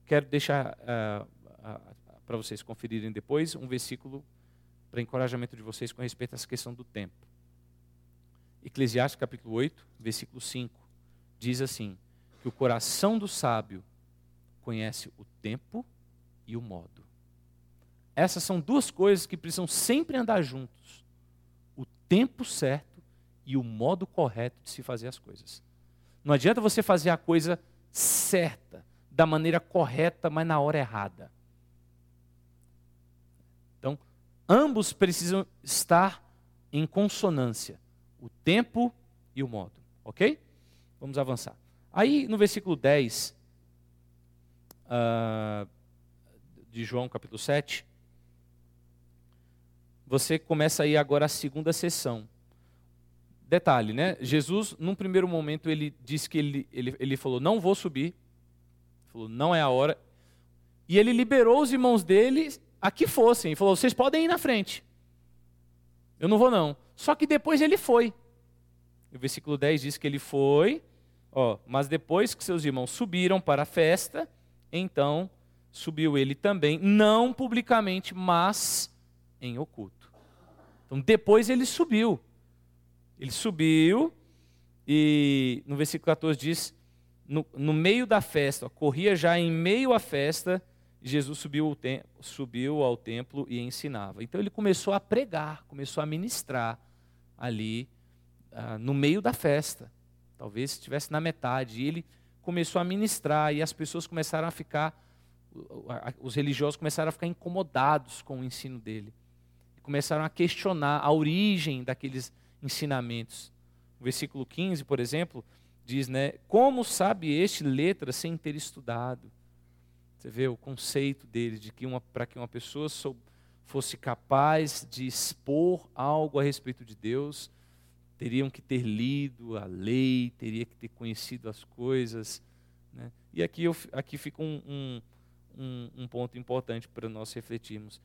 Quero deixar uh, uh, para vocês conferirem depois um versículo para encorajamento de vocês com respeito a essa questão do tempo. Eclesiastes capítulo 8, versículo 5, diz assim: que o coração do sábio conhece o tempo e o modo. Essas são duas coisas que precisam sempre andar juntos: tempo certo e o modo correto de se fazer as coisas. Não adianta você fazer a coisa certa, da maneira correta, mas na hora errada. Então, ambos precisam estar em consonância, o tempo e o modo, ok? Vamos avançar. Aí, no versículo 10 uh, ah, de João, capítulo 7, você começa aí agora a segunda sessão. Detalhe, né? Jesus, num primeiro momento, ele disse que ele, ele, ele falou: Não vou subir. Falou: Não é a hora. E ele liberou os irmãos dele a que fossem. Ele falou: Vocês podem ir na frente. Eu não vou, não. Só que depois ele foi. O versículo 10 diz que ele foi Ó, mas depois que seus irmãos subiram para a festa, então subiu ele também, não publicamente, mas em oculto. Então depois ele subiu. Ele subiu e no versículo 14 diz: no, no meio da festa, ó, corria já em meio à festa, Jesus subiu, subiu ao templo e ensinava. Então ele começou a pregar, começou a ministrar ali ah, no meio da festa. Talvez estivesse na metade. E ele começou a ministrar e as pessoas começaram a ficar, os religiosos começaram a ficar incomodados com o ensino dele. Começaram a questionar a origem daqueles ensinamentos. O versículo 15, por exemplo, diz, né, como sabe este letra sem ter estudado? Você vê o conceito dele de que para que uma pessoa fosse capaz de expor algo a respeito de Deus, teriam que ter lido a lei, teria que ter conhecido as coisas. Né? E aqui, eu, aqui fica um, um, um ponto importante para nós refletirmos.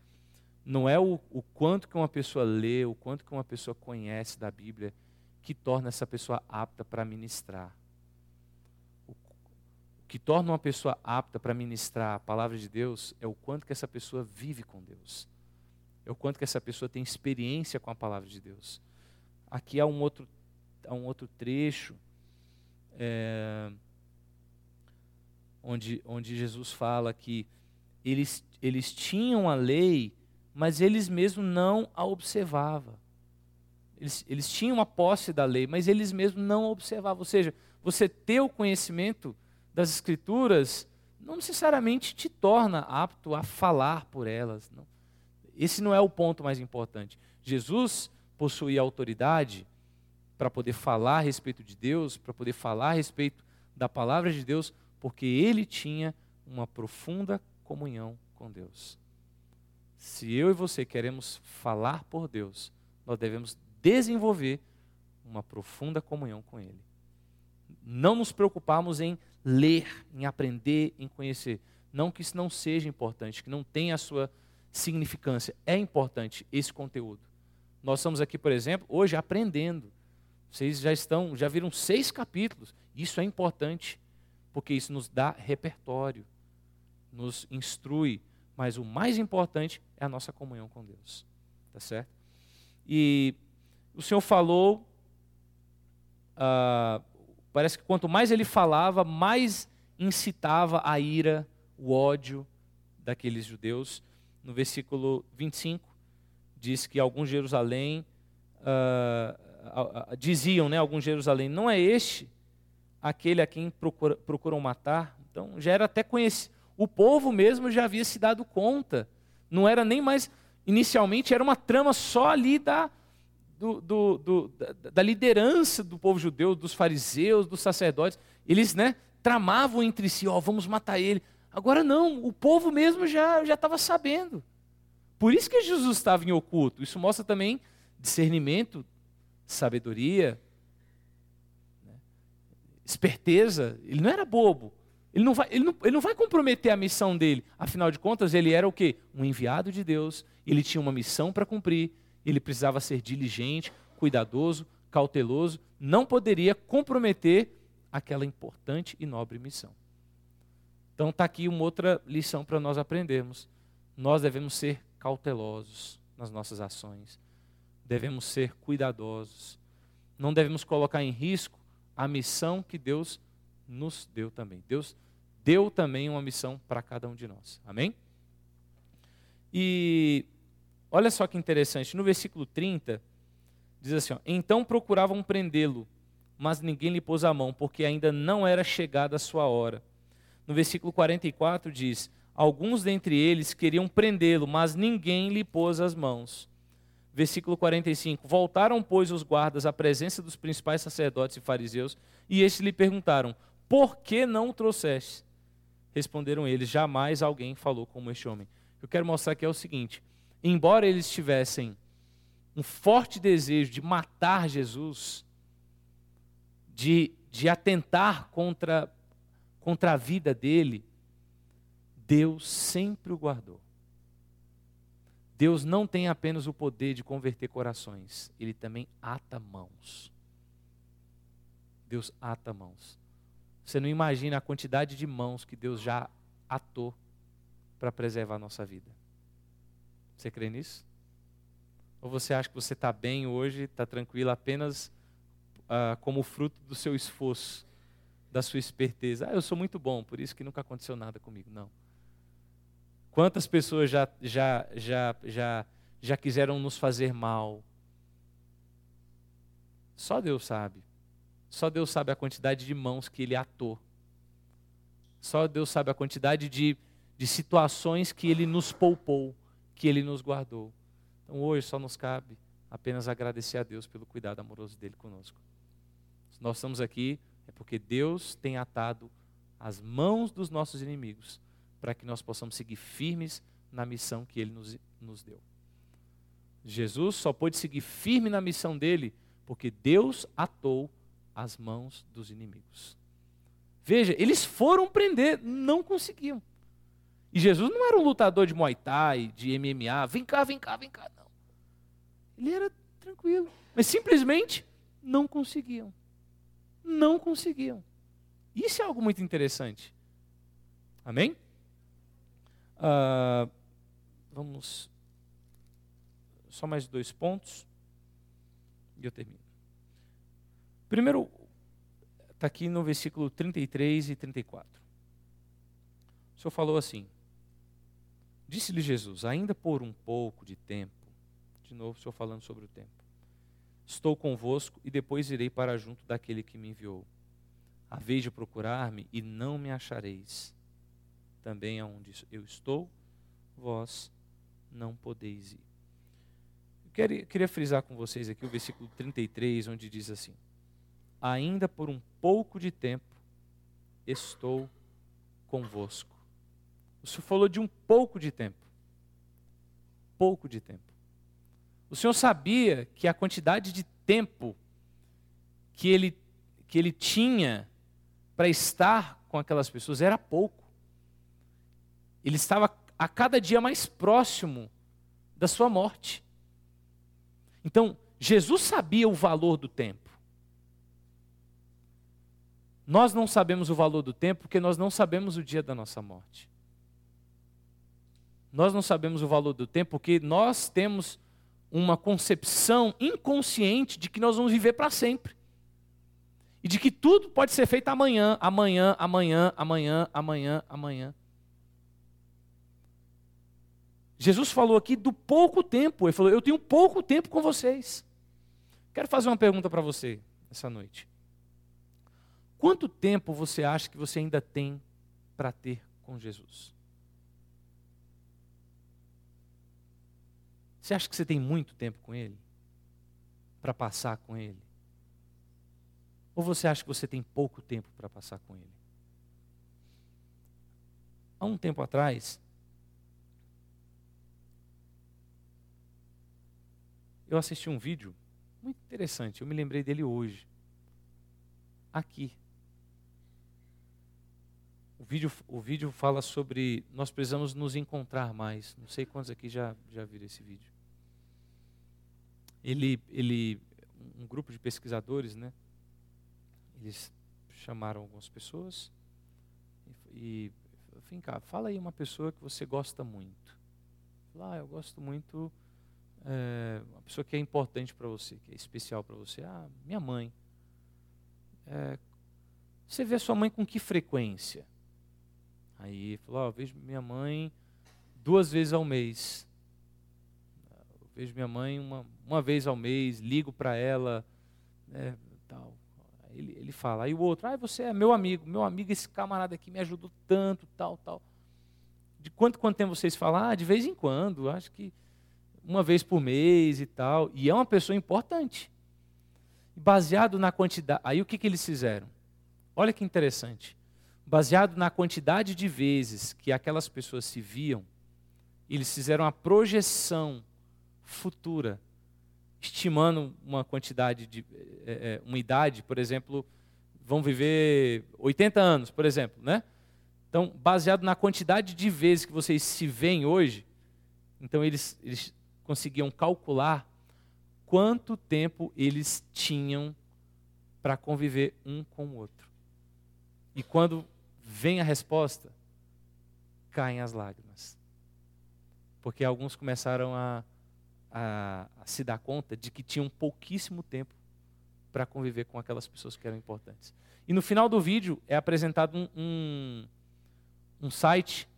Não é o, o quanto que uma pessoa lê, o quanto que uma pessoa conhece da Bíblia, que torna essa pessoa apta para ministrar. O que torna uma pessoa apta para ministrar a palavra de Deus é o quanto que essa pessoa vive com Deus. É o quanto que essa pessoa tem experiência com a palavra de Deus. Aqui há um outro, há um outro trecho é, onde, onde Jesus fala que eles, eles tinham a lei, mas eles mesmos não a observavam. Eles, eles tinham a posse da lei, mas eles mesmos não a observavam. Ou seja, você ter o conhecimento das Escrituras não necessariamente te torna apto a falar por elas. Não. Esse não é o ponto mais importante. Jesus possuía autoridade para poder falar a respeito de Deus, para poder falar a respeito da palavra de Deus, porque ele tinha uma profunda comunhão com Deus. Se eu e você queremos falar por Deus, nós devemos desenvolver uma profunda comunhão com Ele. Não nos preocuparmos em ler, em aprender, em conhecer. Não que isso não seja importante, que não tenha a sua significância. É importante esse conteúdo. Nós estamos aqui, por exemplo, hoje aprendendo. Vocês já estão, já viram seis capítulos. Isso é importante, porque isso nos dá repertório, nos instrui. Mas o mais importante é a nossa comunhão com Deus. Tá certo? E o Senhor falou, uh, parece que quanto mais ele falava, mais incitava a ira, o ódio daqueles judeus. No versículo 25, diz que alguns Jerusalém uh, diziam, né, alguns Jerusalém, não é este aquele a quem procura, procuram matar? Então já era até conhecido. O povo mesmo já havia se dado conta. Não era nem mais inicialmente era uma trama só ali da do, do, do, da, da, liderança do povo judeu, dos fariseus, dos sacerdotes. Eles, né, tramavam entre si, ó, oh, vamos matar ele. Agora não, o povo mesmo já estava sabendo. Por isso que Jesus estava em oculto. Isso mostra também discernimento, sabedoria, né? esperteza. Ele não era bobo. Ele não, vai, ele, não, ele não vai comprometer a missão dele. Afinal de contas, ele era o quê? Um enviado de Deus. Ele tinha uma missão para cumprir. Ele precisava ser diligente, cuidadoso, cauteloso. Não poderia comprometer aquela importante e nobre missão. Então está aqui uma outra lição para nós aprendermos. Nós devemos ser cautelosos nas nossas ações. Devemos ser cuidadosos. Não devemos colocar em risco a missão que Deus nos deu também. Deus deu também uma missão para cada um de nós. Amém? E olha só que interessante, no versículo 30, diz assim: ó, Então procuravam prendê-lo, mas ninguém lhe pôs a mão, porque ainda não era chegada a sua hora. No versículo 44 diz: Alguns dentre eles queriam prendê-lo, mas ninguém lhe pôs as mãos. Versículo 45: Voltaram, pois, os guardas à presença dos principais sacerdotes e fariseus, e estes lhe perguntaram: Por que não o trouxeste? Responderam eles: Jamais alguém falou como este homem. Eu quero mostrar que é o seguinte: embora eles tivessem um forte desejo de matar Jesus, de, de atentar contra, contra a vida dele, Deus sempre o guardou. Deus não tem apenas o poder de converter corações, ele também ata mãos. Deus ata mãos. Você não imagina a quantidade de mãos que Deus já atou para preservar a nossa vida. Você crê nisso? Ou você acha que você está bem hoje, está tranquilo apenas uh, como fruto do seu esforço, da sua esperteza? Ah, eu sou muito bom, por isso que nunca aconteceu nada comigo. Não. Quantas pessoas já, já, já, já, já quiseram nos fazer mal? Só Deus sabe. Só Deus sabe a quantidade de mãos que Ele atou. Só Deus sabe a quantidade de, de situações que Ele nos poupou, que Ele nos guardou. Então hoje só nos cabe apenas agradecer a Deus pelo cuidado amoroso dele conosco. Se nós estamos aqui, é porque Deus tem atado as mãos dos nossos inimigos para que nós possamos seguir firmes na missão que ele nos, nos deu. Jesus só pôde seguir firme na missão dele porque Deus atou as mãos dos inimigos. Veja, eles foram prender, não conseguiam. E Jesus não era um lutador de Muay Thai, de MMA, vem cá, vem cá, vem cá, não. Ele era tranquilo, mas simplesmente não conseguiam. Não conseguiam. Isso é algo muito interessante. Amém? Uh, vamos. Só mais dois pontos. E eu termino. Primeiro, está aqui no versículo 33 e 34. O Senhor falou assim: Disse-lhe Jesus, ainda por um pouco de tempo, de novo, o Senhor falando sobre o tempo, estou convosco e depois irei para junto daquele que me enviou. A vez de procurar-me e não me achareis também aonde eu estou, vós não podeis ir. Eu queria, frisar com vocês aqui o versículo 33, onde diz assim: Ainda por um pouco de tempo estou convosco. O Senhor falou de um pouco de tempo. Pouco de tempo. O Senhor sabia que a quantidade de tempo que ele, que ele tinha para estar com aquelas pessoas era pouco. Ele estava a cada dia mais próximo da sua morte. Então, Jesus sabia o valor do tempo. Nós não sabemos o valor do tempo porque nós não sabemos o dia da nossa morte. Nós não sabemos o valor do tempo porque nós temos uma concepção inconsciente de que nós vamos viver para sempre. E de que tudo pode ser feito amanhã, amanhã, amanhã, amanhã, amanhã, amanhã. Jesus falou aqui do pouco tempo. Ele falou: Eu tenho pouco tempo com vocês. Quero fazer uma pergunta para você essa noite. Quanto tempo você acha que você ainda tem para ter com Jesus? Você acha que você tem muito tempo com Ele? Para passar com Ele? Ou você acha que você tem pouco tempo para passar com Ele? Há um tempo atrás, eu assisti um vídeo muito interessante, eu me lembrei dele hoje. Aqui. O vídeo, o vídeo fala sobre nós precisamos nos encontrar mais. Não sei quantos aqui já, já viram esse vídeo. Ele, ele, um grupo de pesquisadores, né? Eles chamaram algumas pessoas e, vem cá, fala aí uma pessoa que você gosta muito. Ah, eu gosto muito, é, uma pessoa que é importante para você, que é especial para você. Ah, minha mãe. É, você vê sua mãe com que frequência? Aí falou, oh, eu vejo minha mãe duas vezes ao mês. Eu vejo minha mãe uma, uma vez ao mês, ligo para ela, né, tal. Ele, ele fala, aí o outro, ah, você é meu amigo, meu amigo, esse camarada aqui me ajudou tanto, tal, tal. De quanto quanto tempo vocês falam? Ah, de vez em quando, acho que uma vez por mês e tal. E é uma pessoa importante. Baseado na quantidade. Aí o que, que eles fizeram? Olha que interessante baseado na quantidade de vezes que aquelas pessoas se viam, eles fizeram a projeção futura, estimando uma quantidade de é, uma idade, por exemplo, vão viver 80 anos, por exemplo, né? Então, baseado na quantidade de vezes que vocês se veem hoje, então eles, eles conseguiam calcular quanto tempo eles tinham para conviver um com o outro. E quando vem a resposta, caem as lágrimas. Porque alguns começaram a, a, a se dar conta de que tinham pouquíssimo tempo para conviver com aquelas pessoas que eram importantes. E no final do vídeo é apresentado um, um, um site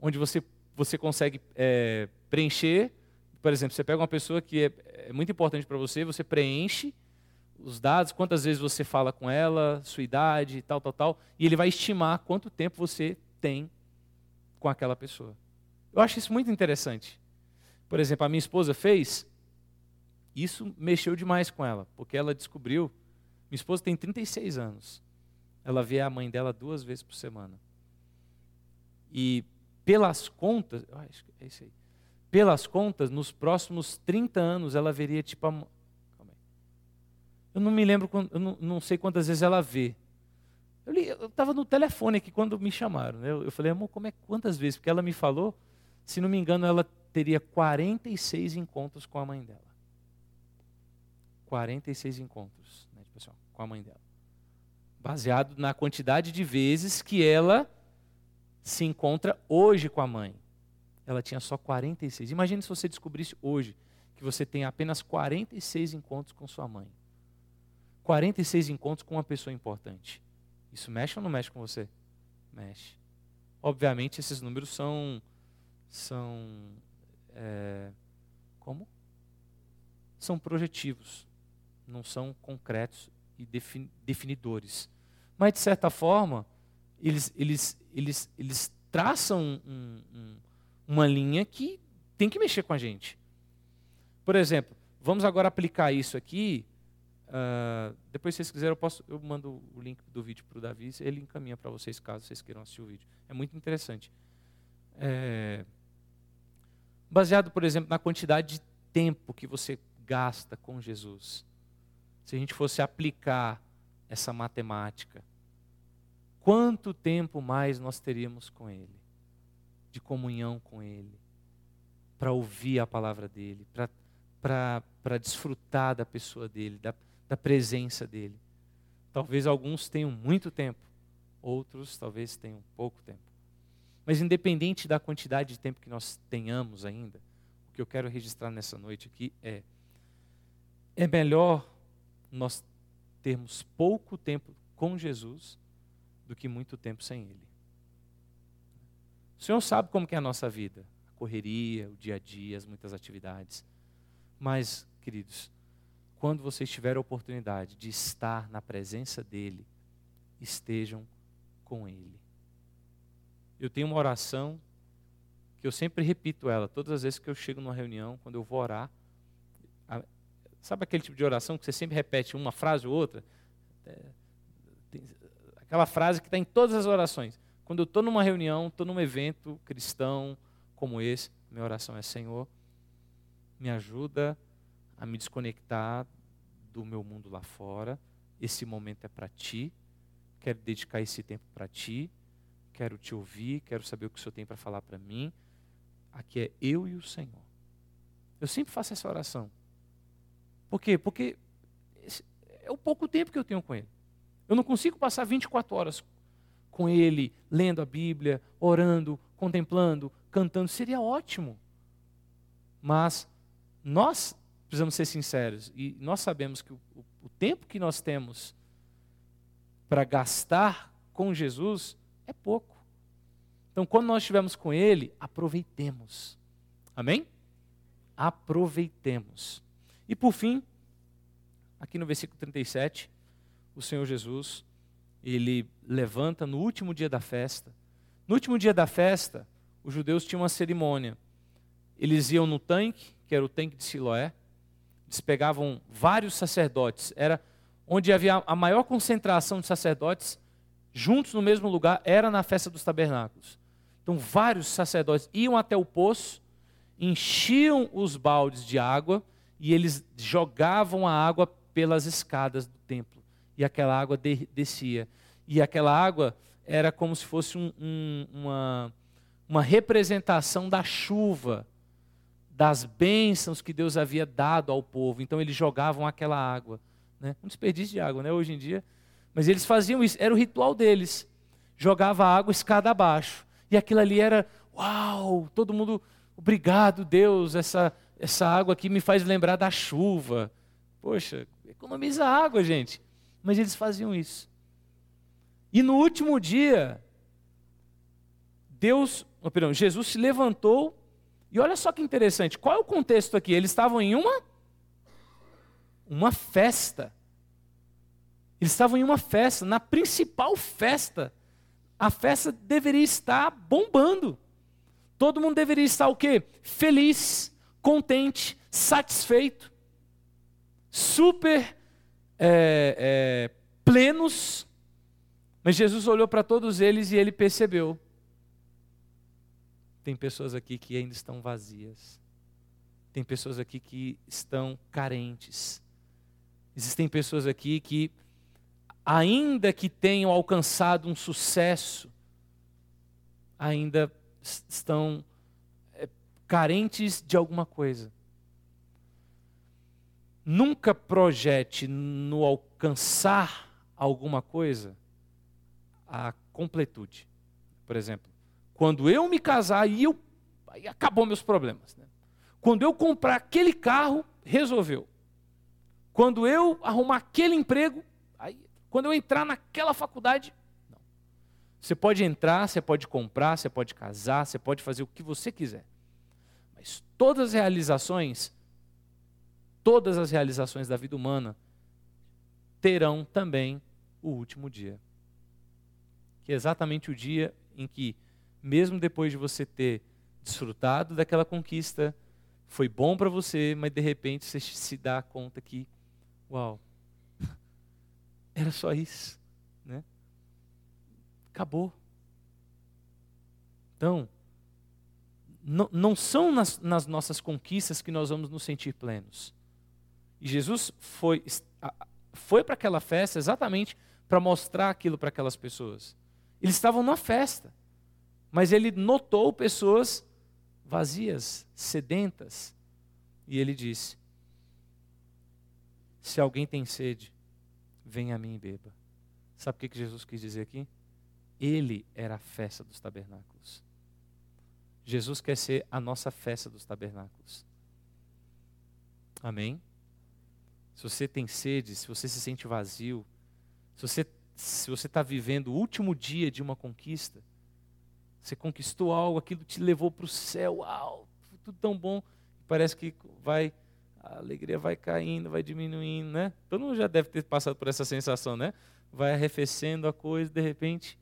onde você, você consegue é, preencher. Por exemplo, você pega uma pessoa que é, é muito importante para você, você preenche os dados, quantas vezes você fala com ela, sua idade, tal, tal, tal, e ele vai estimar quanto tempo você tem com aquela pessoa. Eu acho isso muito interessante. Por exemplo, a minha esposa fez, isso mexeu demais com ela, porque ela descobriu, minha esposa tem 36 anos, ela vê a mãe dela duas vezes por semana. E pelas contas, acho que é isso aí, pelas contas, nos próximos 30 anos ela veria tipo a, eu não me lembro, eu não, não sei quantas vezes ela vê. Eu estava no telefone aqui quando me chamaram. Né? Eu, eu falei, amor, como é quantas vezes? Porque ela me falou, se não me engano, ela teria 46 encontros com a mãe dela. 46 encontros né, pessoal, com a mãe dela. Baseado na quantidade de vezes que ela se encontra hoje com a mãe. Ela tinha só 46. Imagine se você descobrisse hoje que você tem apenas 46 encontros com sua mãe. 46 encontros com uma pessoa importante. Isso mexe ou não mexe com você? Mexe. Obviamente, esses números são. são é, como? São projetivos, não são concretos e definidores. Mas, de certa forma, eles, eles, eles, eles traçam um, um, uma linha que tem que mexer com a gente. Por exemplo, vamos agora aplicar isso aqui Uh, depois, se vocês quiserem, eu, posso, eu mando o link do vídeo para o Davi, ele encaminha para vocês, caso vocês queiram assistir o vídeo. É muito interessante. É, baseado, por exemplo, na quantidade de tempo que você gasta com Jesus. Se a gente fosse aplicar essa matemática, quanto tempo mais nós teríamos com Ele? De comunhão com Ele, para ouvir a palavra dEle, para desfrutar da pessoa dEle, da, da presença dele. Talvez alguns tenham muito tempo, outros talvez tenham pouco tempo. Mas independente da quantidade de tempo que nós tenhamos ainda, o que eu quero registrar nessa noite aqui é é melhor nós termos pouco tempo com Jesus do que muito tempo sem ele. O Senhor sabe como é a nossa vida, a correria, o dia a dia, as muitas atividades. Mas, queridos, quando vocês tiverem a oportunidade de estar na presença dEle, estejam com Ele. Eu tenho uma oração que eu sempre repito ela, todas as vezes que eu chego numa reunião, quando eu vou orar. Sabe aquele tipo de oração que você sempre repete uma frase ou outra? É, tem, aquela frase que está em todas as orações. Quando eu estou numa reunião, estou num evento cristão como esse, minha oração é: Senhor, me ajuda a me desconectar do meu mundo lá fora. Esse momento é para ti. Quero dedicar esse tempo para ti, quero te ouvir, quero saber o que o Senhor tem para falar para mim. Aqui é eu e o Senhor. Eu sempre faço essa oração. Por quê? Porque é o pouco tempo que eu tenho com Ele. Eu não consigo passar 24 horas com Ele, lendo a Bíblia, orando, contemplando, cantando. Seria ótimo. Mas nós precisamos ser sinceros e nós sabemos que o, o, tempo que nós temos para gastar com Jesus é pouco. Então, quando nós estivermos com Ele, aproveitemos. Amém? Aproveitemos. E por fim, aqui no versículo 37, o Senhor Jesus, ele levanta no último dia da festa. No último dia da festa, os judeus tinham uma cerimônia. Eles iam no tanque, que era o tanque de Siloé, eles pegavam vários sacerdotes, era onde havia a maior concentração de sacerdotes juntos no mesmo lugar, era na festa dos tabernáculos. Então, vários sacerdotes iam até o poço, enchiam os baldes de água e eles jogavam a água pelas escadas do templo. E aquela água de, descia. E aquela água era como se fosse um, um, uma, uma representação da chuva, das bênçãos que Deus havia dado ao povo. Então eles jogavam aquela água. Né? Um desperdício de água, né? hoje em dia. Mas eles faziam isso, era o ritual deles. Jogava água escada abaixo. E aquilo ali era, uau, todo mundo, obrigado Deus, essa, essa água aqui me faz lembrar da chuva. Poxa, economiza água, gente. Mas eles faziam isso. E no último dia, Deus, oh, perdão, Jesus se levantou. E olha só que interessante, qual é o contexto aqui? Eles estavam em uma uma festa. Eles estavam em uma festa, na principal festa. A festa deveria estar bombando. Todo mundo deveria estar o quê? Feliz, contente, satisfeito, super é, é, plenos. Mas Jesus olhou para todos eles e ele percebeu: tem pessoas aqui que ainda estão vazias, tem pessoas aqui que estão carentes, existem pessoas aqui que, ainda que tenham alcançado um sucesso, ainda estão é, carentes de alguma coisa. Nunca projete no alcançar alguma coisa a completude. Por exemplo, quando eu me casar, aí, eu, aí acabou meus problemas. Né? Quando eu comprar aquele carro, resolveu. Quando eu arrumar aquele emprego, aí, quando eu entrar naquela faculdade, não. Você pode entrar, você pode comprar, você pode casar, você pode fazer o que você quiser. Mas todas as realizações todas as realizações da vida humana terão também o último dia. Que é exatamente o dia em que, mesmo depois de você ter desfrutado daquela conquista, foi bom para você, mas de repente você se dá conta que, uau, era só isso, né? Acabou. Então, não, não são nas, nas nossas conquistas que nós vamos nos sentir plenos. E Jesus foi, foi para aquela festa exatamente para mostrar aquilo para aquelas pessoas. Eles estavam numa festa, mas ele notou pessoas vazias, sedentas. E ele disse: Se alguém tem sede, venha a mim e beba. Sabe o que Jesus quis dizer aqui? Ele era a festa dos tabernáculos. Jesus quer ser a nossa festa dos tabernáculos. Amém? se você tem sede, se você se sente vazio, se você se você está vivendo o último dia de uma conquista, você conquistou algo, aquilo te levou para o céu, uau, tudo tão bom, parece que vai a alegria vai caindo, vai diminuindo, né? Todo mundo já deve ter passado por essa sensação, né? Vai arrefecendo a coisa, de repente,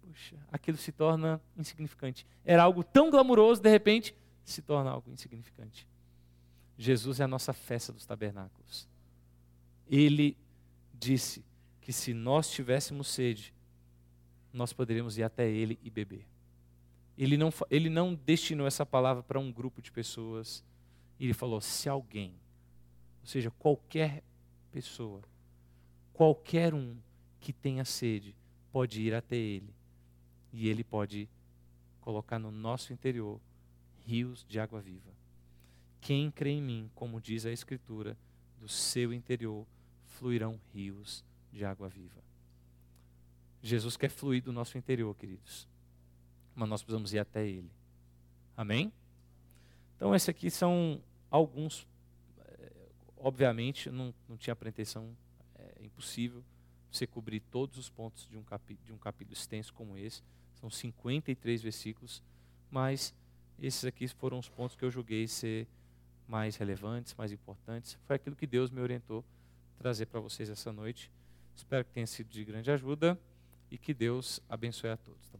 puxa, aquilo se torna insignificante. Era algo tão glamuroso, de repente, se torna algo insignificante. Jesus é a nossa festa dos tabernáculos ele disse que se nós tivéssemos sede, nós poderíamos ir até ele e beber. Ele não, ele não destinou essa palavra para um grupo de pessoas. Ele falou: se alguém, ou seja, qualquer pessoa, qualquer um que tenha sede, pode ir até ele E Ele pode colocar no nosso interior rios de água viva. Quem crê em mim, como diz a Escritura, do seu interior fluirão rios de água viva. Jesus quer fluir do nosso interior, queridos. Mas nós precisamos ir até Ele. Amém? Então, esses aqui são alguns. É, obviamente, não, não tinha pretensão, é impossível você cobrir todos os pontos de um, capi, de um capítulo extenso como esse. São 53 versículos, mas esses aqui foram os pontos que eu julguei ser mais relevantes, mais importantes. Foi aquilo que Deus me orientou trazer para vocês essa noite. Espero que tenha sido de grande ajuda e que Deus abençoe a todos. Tá